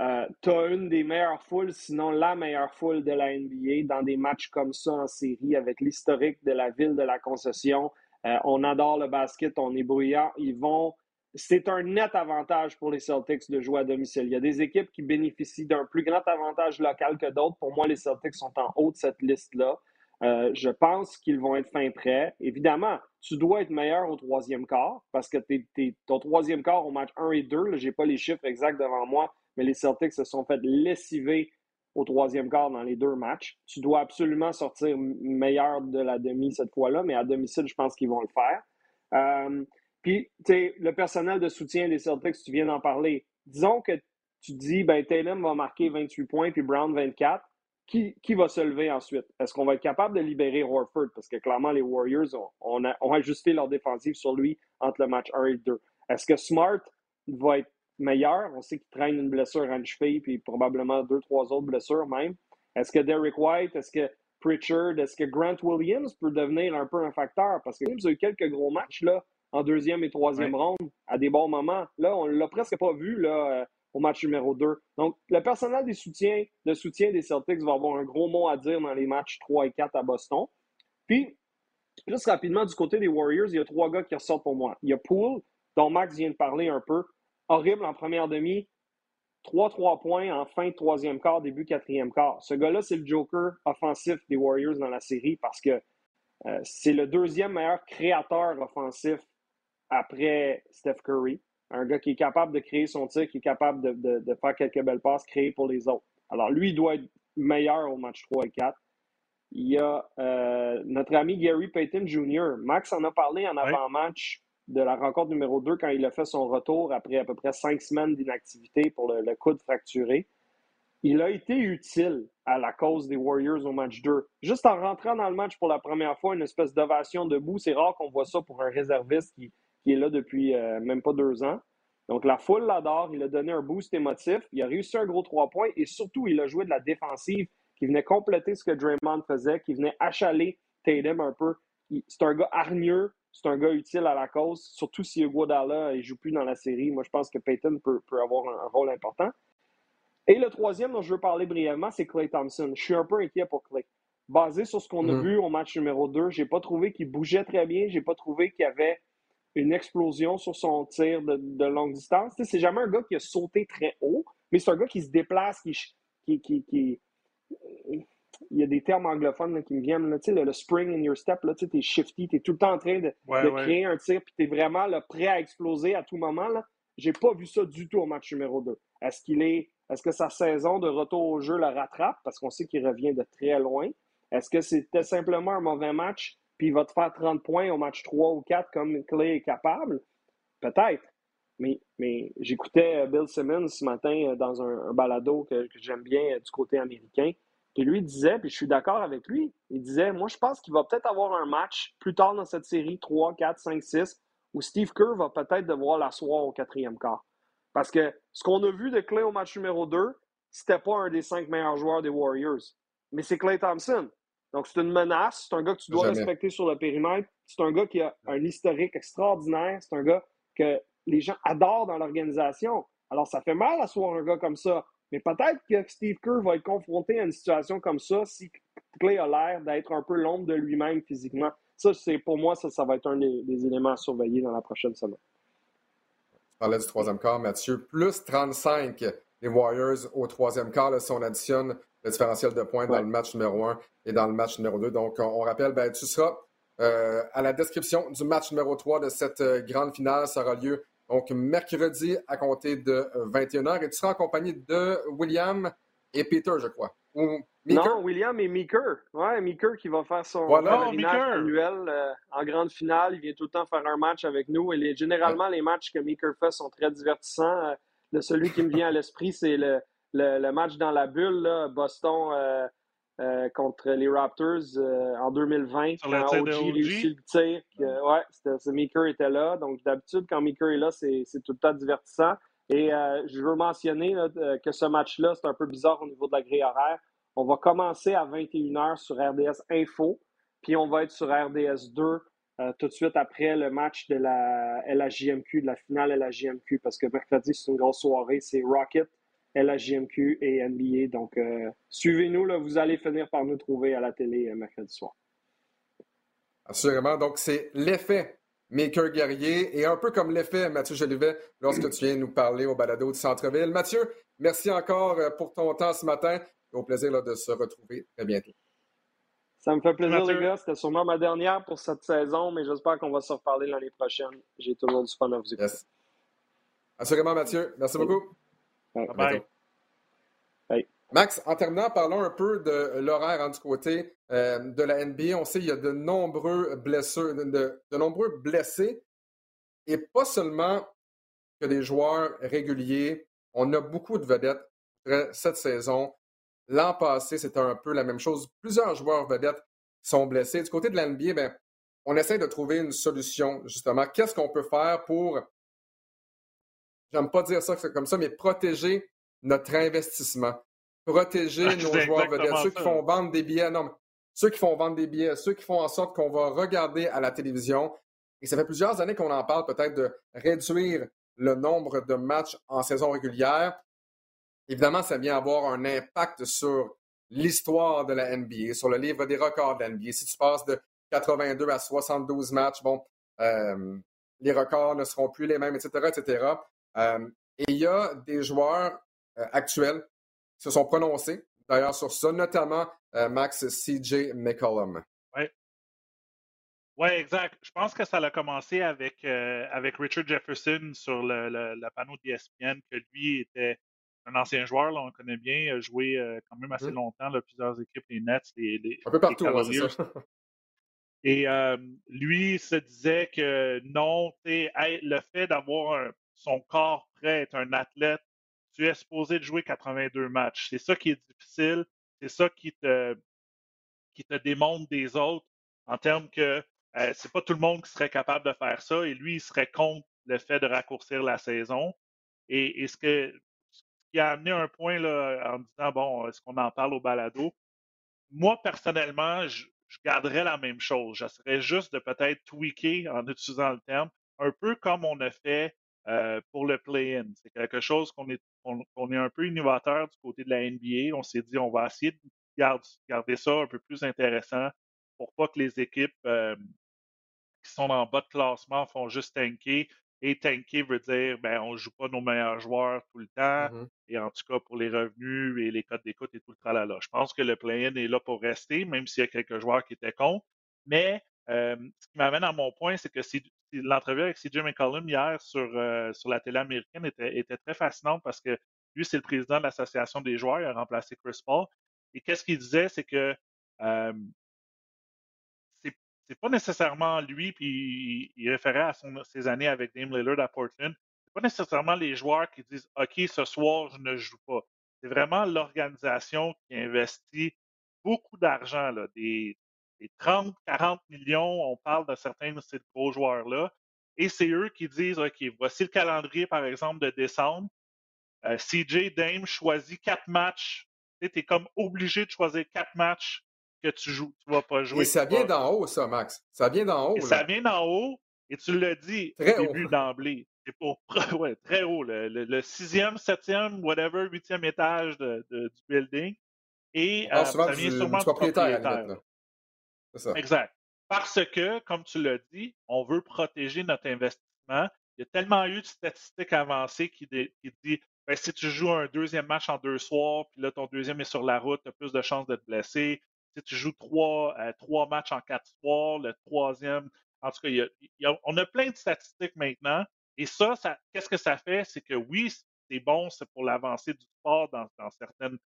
euh, tu as une des meilleures foules, sinon la meilleure foule de la NBA dans des matchs comme ça en série avec l'historique de la ville de la concession. Euh, on adore le basket, on est bruyant. Ils vont. C'est un net avantage pour les Celtics de jouer à domicile. Il y a des équipes qui bénéficient d'un plus grand avantage local que d'autres. Pour moi, les Celtics sont en haut de cette liste-là. Euh, je pense qu'ils vont être fin prêts. Évidemment, tu dois être meilleur au troisième quart parce que ton troisième quart au match 1 et 2, je n'ai pas les chiffres exacts devant moi, mais les Celtics se sont fait lessiver au troisième quart dans les deux matchs. Tu dois absolument sortir meilleur de la demi cette fois-là, mais à domicile, je pense qu'ils vont le faire. Euh, puis, tu sais, le personnel de soutien des Celtics, tu viens d'en parler. Disons que tu dis, ben, Taylor va marquer 28 points, puis Brown 24. Qui, qui va se lever ensuite? Est-ce qu'on va être capable de libérer Horford? Parce que clairement, les Warriors ont, ont ajusté leur défensive sur lui entre le match 1 et 2. Est-ce que Smart va être meilleur? On sait qu'il traîne une blessure à une cheville, puis probablement deux, trois autres blessures même. Est-ce que Derek White, est-ce que Pritchard, est-ce que Grant Williams peut devenir un peu un facteur? Parce que Williams a eu quelques gros matchs là, en deuxième et troisième ronde à des bons moments. Là, on ne l'a presque pas vu là, euh, au match numéro 2. Donc, le personnel des soutiens, de soutien des Celtics va avoir un gros mot à dire dans les matchs 3 et 4 à Boston. Puis, juste rapidement, du côté des Warriors, il y a trois gars qui ressortent pour moi. Il y a Poole, dont Max vient de parler un peu horrible en première demi. 3-3 points en fin de troisième quart, début quatrième quart. Ce gars-là, c'est le joker offensif des Warriors dans la série parce que euh, c'est le deuxième meilleur créateur offensif après Steph Curry. Un gars qui est capable de créer son tir, qui est capable de, de faire quelques belles passes créées pour les autres. Alors, lui, il doit être meilleur au match 3 et 4 il y a euh, notre ami Gary Payton Jr. Max en a parlé en avant-match de la rencontre numéro 2 quand il a fait son retour après à peu près cinq semaines d'inactivité pour le, coude fracturé. Il a été utile à la cause des Warriors au match 2. Juste en rentrant dans le match pour la première fois, une espèce d'ovation debout. C'est rare qu'on voit ça pour un réserviste qui, est là depuis euh, même pas deux ans. Donc la foule l'adore. Il a donné un boost émotif. Il a réussi un gros trois points et surtout, il a joué de la défensive qui venait compléter ce que Draymond faisait, qui venait achaler Tatum un peu. C'est un gars hargneux, c'est un gars utile à la cause, surtout si Iguodala ne joue plus dans la série. Moi, je pense que Payton peut, avoir un, rôle important. Et le troisième dont je veux parler brièvement, c'est Clay Thompson. Je suis un peu inquiet pour Clay. Basé sur ce qu'on a mm. vu au match numéro 2, j'ai pas trouvé qu'il bougeait très bien, j'ai pas trouvé qu'il y avait une explosion sur son tir de, longue distance. c'est jamais un gars qui a sauté très haut, mais c'est un gars qui se déplace, qui, qui, qui, il y a des termes anglophones qui me viennent. Là, le, le, spring in your step, tu es shifty, tu es tout le temps en train de, créer un tir, puis tu es vraiment prêt à exploser à tout moment. Je n'ai pas vu ça du tout au match numéro 2. Est-ce qu'il est. Est-ce que sa saison de retour au jeu la rattrape? Parce qu'on sait qu'il revient de très loin? Est-ce que c'était simplement un mauvais match? Puis il va te faire 30 points au match 3 ou 4 comme Clay est capable? Peut-être. Mais, j'écoutais Bill Simmons ce matin euh, dans un, balado que, que j'aime bien euh, du côté américain. Puis lui disait, puis je suis d'accord avec lui, il disait Moi, je pense qu'il va peut-être avoir un match plus tard dans cette série, 3, 4, 5, 6, où Steve Kerr va peut-être devoir l'asseoir au quatrième quart. Parce que ce qu'on a vu de Clay au match numéro 2, c'était pas un des cinq meilleurs joueurs des Warriors. Mais c'est Clay Thompson. Donc, c'est une menace. C'est un gars que tu dois respecter sur le périmètre. C'est un gars qui a un historique extraordinaire. C'est un gars que les gens adorent dans l'organisation. Alors, ça fait mal d'asseoir un gars comme ça. Mais peut-être que Steve Kerr va être confronté à une situation comme ça si Clay a l'air d'être un peu l'ombre de lui-même physiquement. Ça, c'est pour moi, ça, ça va être un des, éléments à surveiller dans la prochaine semaine. Tu parlais du troisième quart, Mathieu. Plus 35 les Warriors au troisième quart, si on additionne le différentiel de points dans le match numéro 1 et dans le match numéro 2. Donc, on, rappelle, ben, tu seras euh, à la description du match numéro 3 de cette euh, grande finale. Ça aura lieu donc mercredi à compter de 21h. Et tu seras en compagnie de William et Peter, je crois. non, William et Meeker. Ouais, Meeker qui va faire son voilà. annuel euh, en grande finale. Il vient tout le temps faire un match avec nous. Et généralement, les matchs que Meeker fait sont très divertissants. Euh, celui qui me vient à l'esprit, c'est le, le, match dans la bulle, là, Boston. Euh, euh, contre les Raptors euh, en 2020 quand OG réussit le tir. ouais, c'était, Meeker était là. Donc d'habitude, quand Meeker est là, c'est, tout le temps divertissant. Et je veux mentionner que ce match-là, c'est un peu bizarre au niveau de la grille horaire. On va commencer à 21h sur RDS Info, puis on va être sur RDS 2 tout de suite après le match de la LHJMQ, de la finale LHJMQ, parce que mercredi, c'est une grosse soirée. C'est Rocket LHJMQ et NBA. Donc, euh, suivez-nous, là, vous allez finir par nous trouver à la télé euh, mercredi soir. Assurément. Donc, c'est l'effet Maker Guerrier et un peu comme l'effet Mathieu Jolivet lorsque tu viens nous parler au balado du Centre-Ville. Mathieu, merci encore euh, pour ton temps ce matin et au plaisir de se retrouver très bientôt. Ça me fait plaisir, les gars. C'était sûrement ma dernière pour cette saison, mais j'espère qu'on va se reparler l'année prochaine. J'ai toujours du fun à vous écouter. Assurément, Mathieu. Merci beaucoup. Max, en terminant, parlons un peu de l'horaire hein, du côté euh, de la NBA. On sait qu'il y a de nombreux blessés, de, nombreux blessés, et pas seulement que des joueurs réguliers. On a beaucoup de vedettes cette saison. L'an passé, c'était un peu la même chose. Plusieurs joueurs vedettes sont blessés. Du côté de la NBA, ben, on essaie de trouver une solution, justement. Qu'est-ce qu'on peut faire pour j'aime pas dire ça comme ça, mais protéger notre investissement. Protéger <laughs> nos joueurs vedettes, ceux qui font vendre des billets. Non, ceux qui font vendre des billets, ceux qui font en sorte qu'on va regarder à la télévision. Et ça fait plusieurs années qu'on en parle peut-être de réduire le nombre de matchs en saison régulière. Évidemment, ça vient avoir un impact sur l'histoire de la NBA, sur le livre des records de la NBA. Si tu passes de 82 à 72 matchs, bon, euh, les records ne seront plus les mêmes, etc., etc. Euh, et il y a des joueurs euh, actuels qui se sont prononcés d'ailleurs sur ça, notamment euh, Max CJ McCollum. Oui. Exact. Je pense que ça a commencé avec, euh, avec Richard Jefferson sur le, le, panneau d'ESPN, que lui était un ancien joueur, là, on le connaît bien, a joué euh, quand même assez mmh. longtemps, là, plusieurs équipes, les Nets, les, les Un peu partout, c'est ça. Et euh, lui se disait que non, le fait d'avoir son corps prêt, être un athlète, tu es supposé de jouer 82 matchs. C'est ça qui est difficile, c'est ça qui te, qui te démontre des autres en termes que euh, c'est pas tout le monde qui serait capable de faire ça et lui, il serait contre le fait de raccourcir la saison. Et, ce, que, qui a amené un point là, en disant bon, est-ce qu'on en parle au balado? Moi, personnellement, je, garderais la même chose. J'essaierais juste de peut-être tweaker en utilisant le terme, un peu comme on a fait euh, pour le play-in. C'est quelque chose qu'on est, est un peu innovateur du côté de la NBA. On s'est dit on va essayer de garder, ça un peu plus intéressant pour pas que les équipes euh, qui sont en bas de classement font juste tanker. Et tanker veut dire, ben, on joue pas nos meilleurs joueurs tout le temps. Mm-hmm. Et en tout cas, pour les revenus et les codes d'écoute et tout le tralala. Je pense que le play-in est là pour rester, même s'il y a quelques joueurs qui étaient contre. Mais euh, ce qui m'amène à mon point, c'est que l'entrevue avec CJ McCollum hier sur, euh, sur la télé américaine était, était très fascinante parce que lui, c'est le président de l'association des joueurs, il a remplacé Chris Paul. Et qu'est-ce qu'il disait, c'est que euh, c'est pas nécessairement lui, puis il, référait à ses années avec Dame Lillard à Portland. C'est pas nécessairement les joueurs qui disent OK, ce soir, je ne joue pas. C'est vraiment l'organisation qui investit beaucoup d'argent, des, des 30, 40 millions. On parle de certains de ces gros joueurs-là. Et c'est eux qui disent OK, voici le calendrier, par exemple, de décembre. Euh, CJ Dame choisit quatre matchs. Tu es comme obligé de choisir quatre matchs que tu joues, tu vas pas jouer. Et ça vient d'en haut, ça, Max. Ça vient d'en haut. Ça vient d'en haut, et tu l'as dit au début d'emblée. C'est pour <laughs> ouais, très haut, le, sixième, septième, whatever, huitième étage de, du building. Et euh, ça vient sûrement du propriétaire. C'est ça. Exact. Parce que, comme tu l'as dit, on veut protéger notre investissement. Il y a tellement eu de statistiques avancées qui, qui disent ben, si tu joues un deuxième match en deux soirs, puis là, ton deuxième est sur la route, tu as plus de chances d'être blessé si tu joues trois, euh, trois matchs en quatre soirs, le troisième, en tout cas, on a plein de statistiques maintenant. Et ça, qu'est-ce que ça fait? C'est que oui, c'est bon, c'est pour l'avancée du sport dans, certaines,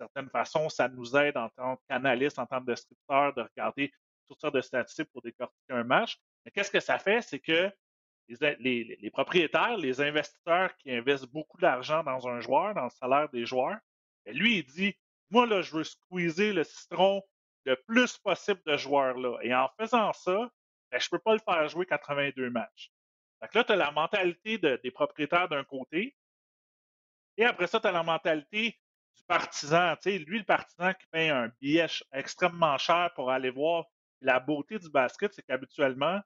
certaines façons. Ça nous aide en tant qu'analyste, en tant que descripteur, de regarder toutes sortes de statistiques pour décortiquer un match. Mais qu'est-ce que ça fait? C'est que les, propriétaires, les investisseurs qui investissent beaucoup d'argent dans un joueur, dans le salaire des joueurs, ben, lui, il dit moi, là, je veux squeezer le citron le plus possible de joueurs-là. Et en faisant ça, ben, je ne peux pas le faire jouer 82 matchs. Fait là, tu as la mentalité des propriétaires d'un côté. Et après ça, tu as la mentalité du partisan. Tu lui, le partisan qui paye un billet extrêmement cher pour aller voir. La beauté du basket, c'est qu'habituellement,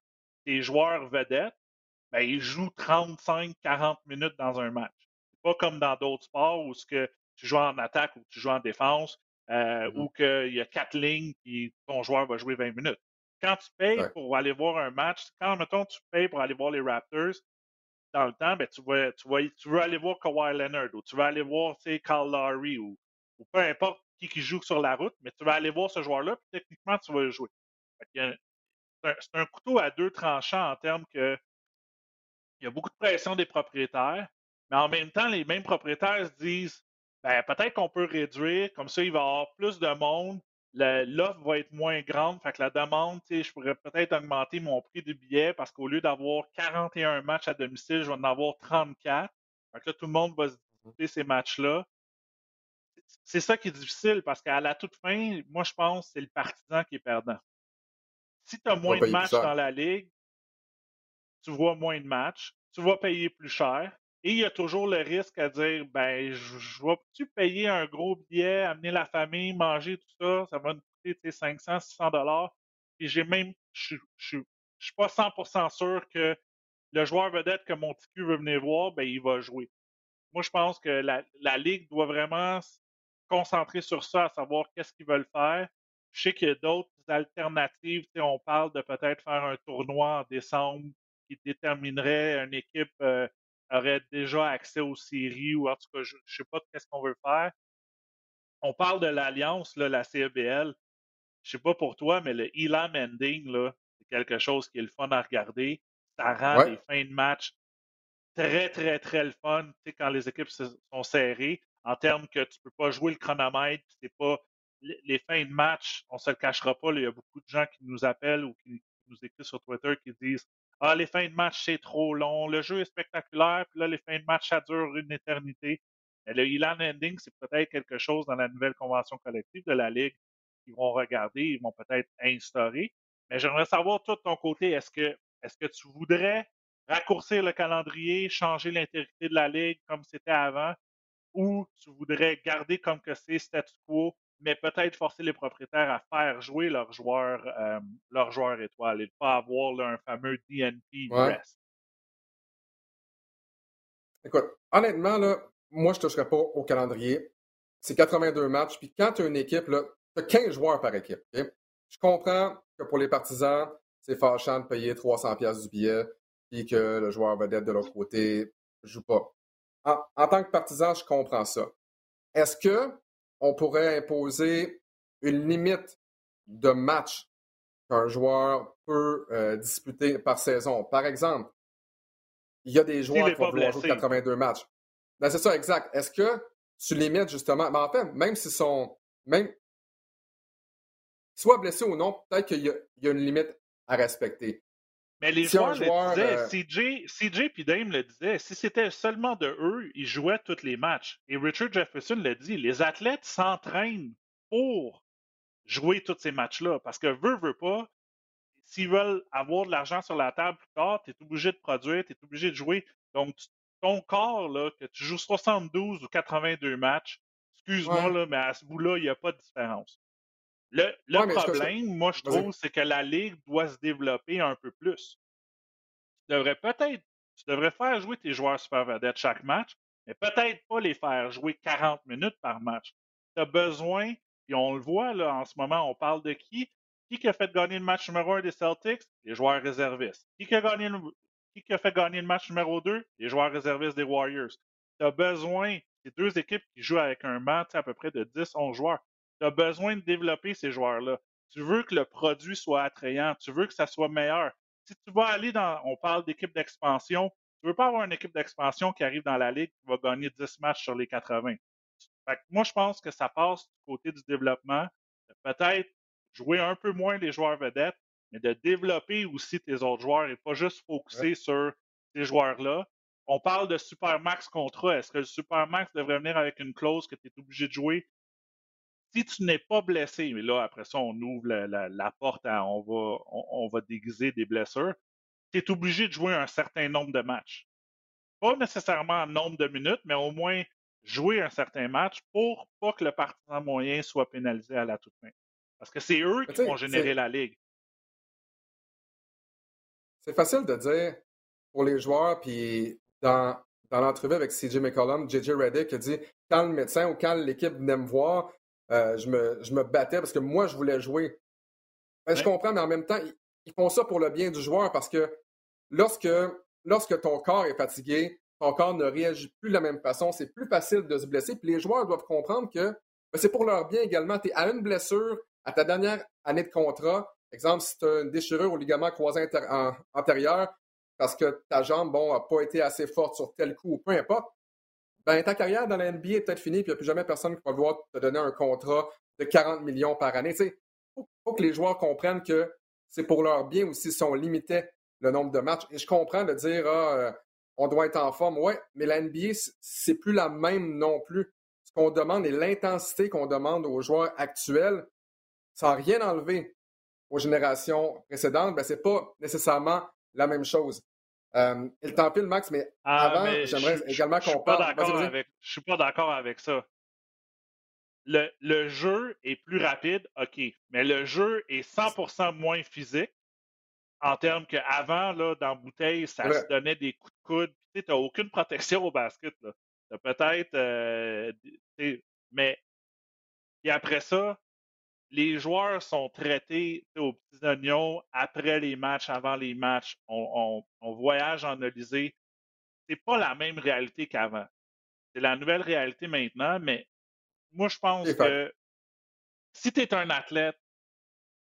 tes joueurs vedettes, ben, ils jouent 35-40 minutes dans un match. C'est pas comme dans d'autres sports où ce que tu joues en attaque ou tu joues en défense, euh, mmh ou qu'il y a quatre lignes et ton joueur va jouer 20 minutes. Quand tu payes pour aller voir un match, quand, mettons, tu payes pour aller voir les Raptors, dans le temps, ben, tu, vas, tu, tu veux aller voir Kawhi Leonard ou tu veux aller voir Carl Lowry ou, ou, peu importe qui qui joue sur la route, mais tu vas aller voir ce joueur-là, puis techniquement, tu vas le jouer. C'est un, un, couteau à deux tranchants en termes que il y a beaucoup de pression des propriétaires, mais en même temps, les mêmes propriétaires se disent ben, peut-être qu'on peut réduire, comme ça, il va y avoir plus de monde, l'offre va être moins grande, fait que la demande, je pourrais peut-être augmenter mon prix du billet parce qu'au lieu d'avoir 41 matchs à domicile, je vais en avoir 34. Fait que là, tout le monde va se disputer ces matchs-là. C'est ça qui est difficile parce qu'à la toute fin, moi, je pense que c'est le partisan qui est perdant. Si tu as moins de matchs dans la ligue, tu vois moins de matchs, tu vas payer plus cher. Et il y a toujours le risque à dire, ben, je, vais-tu payer un gros billet, amener la famille, manger tout ça, ça va me coûter 500, 600 dollars. Et j'ai même, je, je, je, suis pas 100% sûr que le joueur vedette que mon TQ veut venir voir, ben, il va jouer. Moi, je pense que la, la Ligue doit vraiment se concentrer sur ça, à savoir qu'est-ce qu'ils veulent faire. Je sais qu'il y a d'autres alternatives. On parle de peut-être faire un tournoi en décembre qui déterminerait une équipe euh, aurait déjà accès aux séries ou en tout cas, je ne sais pas qu'est-ce qu'on veut faire. On parle de l'alliance, la CEBL. Je sais pas pour toi, mais le Elam Ending, c'est quelque chose qui est le fun à regarder. Ça rend les fins de match très, très, très le fun, tu sais, quand les équipes sont serrées, en termes que tu ne peux pas jouer le chronomètre, c'est pas les fins de match, on ne se le cachera pas, il y a beaucoup de gens qui nous appellent ou qui, nous écrivent sur Twitter qui disent Ah, les fins de match, c'est trop long, le jeu est spectaculaire, puis là, les fins de match, ça dure une éternité. Mais le Elan Ending, c'est peut-être quelque chose dans la nouvelle convention collective de la Ligue qu'ils vont regarder, ils vont peut-être instaurer. Mais j'aimerais savoir, toi, de ton côté, est-ce que, est-ce que tu voudrais raccourcir le calendrier, changer l'intégrité de la Ligue comme c'était avant, ou tu voudrais garder comme que c'est statu quo, mais peut-être forcer les propriétaires à faire jouer leurs joueurs, euh, leurs joueurs étoiles et ne pas avoir un fameux DNP rest. Écoute, honnêtement, là, moi, je ne toucherais pas au calendrier. C'est 82 matchs. Puis quand tu as une équipe, tu as 15 joueurs par équipe. Je comprends que pour les partisans, c'est fâchant de payer 300$ du billet et que le joueur vedette de l'autre côté ne joue pas. En, en, tant que partisan, je comprends ça. Est-ce que on pourrait imposer une limite de match qu'un joueur peut euh, disputer par saison? Par exemple, il y a des joueurs qui vont vouloir jouer 82 matchs. Ben, c'est ça, exact. Est-ce que tu limites justement, mais ben, en fait, même s'ils sont, même, soit blessés ou non, peut-être qu'il y, a une limite à respecter. Mais les joueurs, le disaient, euh, CJ, Dame le disaient, si c'était seulement de eux, ils jouaient tous les matchs. Et Richard Jefferson le dit, les athlètes s'entraînent pour jouer tous ces matchs-là. Parce que veut, veut pas, s'ils veulent avoir de l'argent sur la table plus tard, tu es obligé de produire, tu es obligé de jouer. Donc, ton corps, là, que tu joues 72 ou 82 matchs, excuse-moi, là, mais à ce bout-là, il n'y a pas de différence. Le, problème, moi, je trouve, c'est que la Ligue doit se développer un peu plus. Tu devrais peut-être, tu devrais faire jouer tes joueurs super vedettes chaque match, mais peut-être pas les faire jouer 40 minutes par match. Tu as besoin, et on le voit là en ce moment, on parle de qui? Qui a fait gagner le match numéro 1 des Celtics? Les joueurs réservistes. Qui a, gagné qui a fait gagner le match numéro 2? Les joueurs réservistes des Warriors. Tu as besoin, ces deux équipes qui jouent avec un match à peu près de 10-11 joueurs tu as besoin de développer ces joueurs-là. Tu veux que le produit soit attrayant, tu veux que ça soit meilleur. Si tu vas aller dans, on parle d'équipe d'expansion, tu veux pas avoir une équipe d'expansion qui arrive dans la ligue qui va gagner 10 matchs sur les 80. moi, je pense que ça passe du côté du développement. Peut-être jouer un peu moins les joueurs vedettes, mais de développer aussi tes autres joueurs et pas juste focuser sur ces joueurs-là. On parle de Supermax contrat. Est-ce que le Supermax devrait venir avec une clause que tu es obligé de jouer si tu n'es pas blessé, mais là, après ça, on ouvre la, porte à on va, on, va déguiser des blessures, tu es obligé de jouer un certain nombre de matchs. Pas nécessairement un nombre de minutes, mais au moins jouer un certain match pour pas que le partisan moyen soit pénalisé à la toute fin. Parce que c'est eux qui vont générer la ligue. C'est facile de dire pour les joueurs, puis dans, dans l'entrevue avec CJ McCollum, JJ Reddick a dit quand le médecin ou quand l'équipe venait me voir, euh, je, me, je me battais parce que moi, je voulais jouer. Ben, je comprends, mais en même temps, ils, font ça pour le bien du joueur parce que lorsque, lorsque ton corps est fatigué, ton corps ne réagit plus de la même façon, c'est plus facile de se blesser. Puis les joueurs doivent comprendre que ben, c'est pour leur bien également. Tu es à une blessure à ta dernière année de contrat. Exemple, si tu as une déchirure au ligament croisé antérieur parce que ta jambe, bon, n'a pas été assez forte sur tel coup ou peu importe, ben, ta carrière dans la NBA est peut-être finie, puis il n'y a plus jamais personne qui va vouloir te donner un contrat de 40 millions par année. Il faut, que les joueurs comprennent que c'est pour leur bien aussi si on limitait le nombre de matchs. Et je comprends de dire, ah, euh, on doit être en forme. Ouais, mais la NBA, c'est plus la même non plus. Ce qu'on demande et l'intensité qu'on demande aux joueurs actuels, sans rien enlever aux générations précédentes, ben, c'est pas nécessairement la même chose. Euh, il t'empile, Max, mais ah, avant, j'aimerais également qu'on parle. Avec, je suis pas d'accord avec ça. Le, le, jeu est plus rapide, OK, mais le jeu est 100% moins physique en termes qu'avant, là, dans bouteille, ça se donnait des coups de coude. Tu n'as aucune protection au basket. Tu as peut-être. Euh, mais. Et après ça, les joueurs sont traités aux petits oignons après les matchs, avant les matchs. On, voyage en Élysée. C'est pas la même réalité qu'avant. C'est la nouvelle réalité maintenant, mais moi, je pense que si tu es un athlète,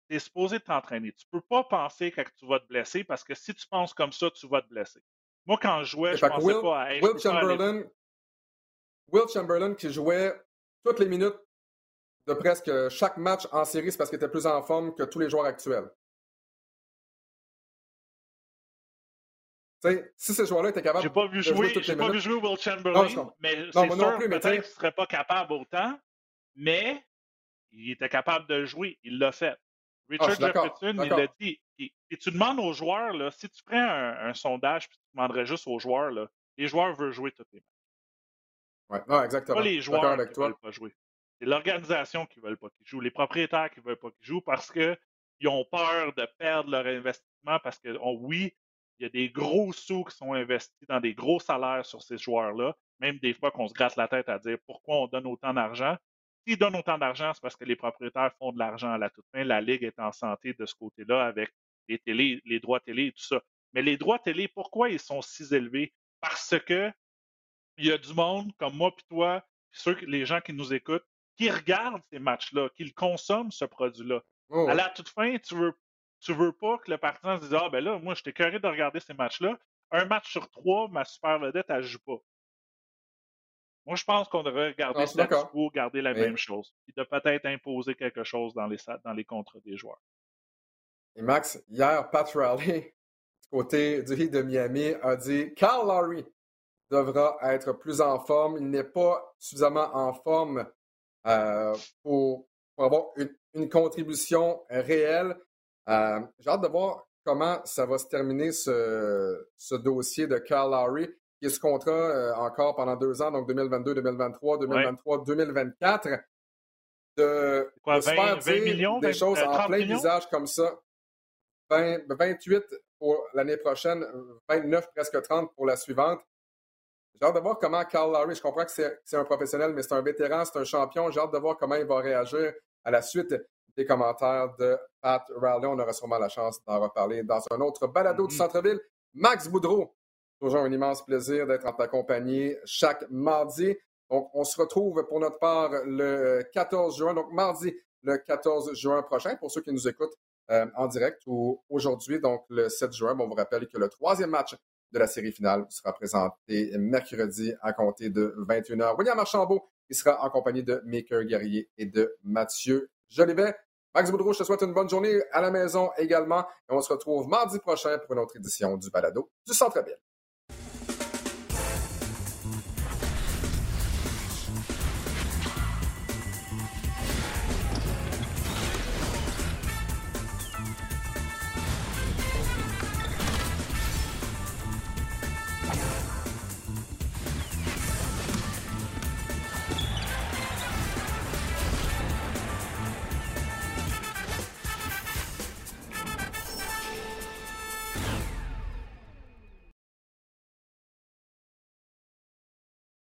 tu es supposé t'entraîner. Tu ne peux pas penser que tu vas te blesser parce que si tu penses comme ça, tu vas te blesser. Moi, quand je jouais, je ne pensais pas à Will Chamberlain, Will Chamberlain qui jouait toutes les minutes de presque chaque match en série, c'est parce qu'il était plus en forme que tous les joueurs actuels. si ces joueurs-là étaient capables pas vu jouer, J'ai pas vu jouer Will Chamberlain, mais c'est sûr peut-être qu'il ne serait pas capable autant, mais il était capable de jouer. Il l'a fait. Ah, Richard Jefferson, il l'a dit. Et, tu demandes aux joueurs, là, si tu prends un, sondage puis tu demanderais juste aux joueurs, là, les joueurs veulent jouer toutes les matchs. Ouais. Non, exactement. Pas les joueurs qui veulent pas jouer. C'est l'organisation qui ne veut pas qu'ils jouent, les propriétaires qui ne veulent pas qu'ils jouent parce qu'ils ont peur de perdre leur investissement parce que, oui, il y a des gros sous qui sont investis dans des gros salaires sur ces joueurs-là, même des fois qu'on se gratte la tête à dire pourquoi on donne autant d'argent. S'ils donnent autant d'argent, c'est parce que les propriétaires font de l'argent à la toute fin. La Ligue est en santé de ce côté-là avec les télés, les droits télé et tout ça. Mais les droits télé, pourquoi ils sont si élevés? Parce que il y a du monde comme moi puis toi, ceux, les gens qui nous écoutent, qui regardent ces matchs-là, qui consomment ce produit-là. Oh, à la toute fin, tu veux, tu veux pas que le partisan se dise Ah, ben là, moi, j'étais curé de regarder ces matchs-là. Un match sur trois, ma super vedette, elle joue pas. Moi, je pense qu'on devrait regarder ce quo, garder la même chose, puis de peut-être imposer quelque chose dans les, dans les contrats des joueurs. Et Max, hier, Pat Raleigh, <laughs> du côté du Heat de Miami, a dit Carl Lowry devra être plus en forme. Il n'est pas suffisamment en forme euh, pour, avoir une, contribution réelle. Euh, j'ai hâte de voir comment ça va se terminer ce, ce dossier de Carl Lowry qui est ce contrat euh, encore pendant deux ans, donc 2022, 2023, 2023, 2024. De, Quoi, 20, millions, des choses en plein visage comme ça. 28 pour l'année prochaine, 29, presque 30 pour la suivante. J'ai hâte de voir comment Carl Lowry, je comprends que c'est un professionnel, mais c'est un vétéran, c'est un champion. J'ai hâte de voir comment il va réagir à la suite des commentaires de Pat Raleigh. On aura sûrement la chance d'en reparler dans un autre balado du mm-hmm. centre-ville. Max Boudreau, toujours un immense plaisir d'être en ta compagnie chaque mardi. Donc, on se retrouve pour notre part le 14 juin, donc mardi le 14 juin prochain, pour ceux qui nous écoutent euh, en direct ou aujourd'hui, donc le 7 juin. on vous rappelle que le troisième match de la série finale sera présenté mercredi à compter de 21h. William Archambault, il sera en compagnie de Maker Guerrier et de Mathieu Jolivet. Max Boudreau, je te souhaite une bonne journée à la maison également. Et on se retrouve mardi prochain pour une autre édition du Balado du Centre-Ville.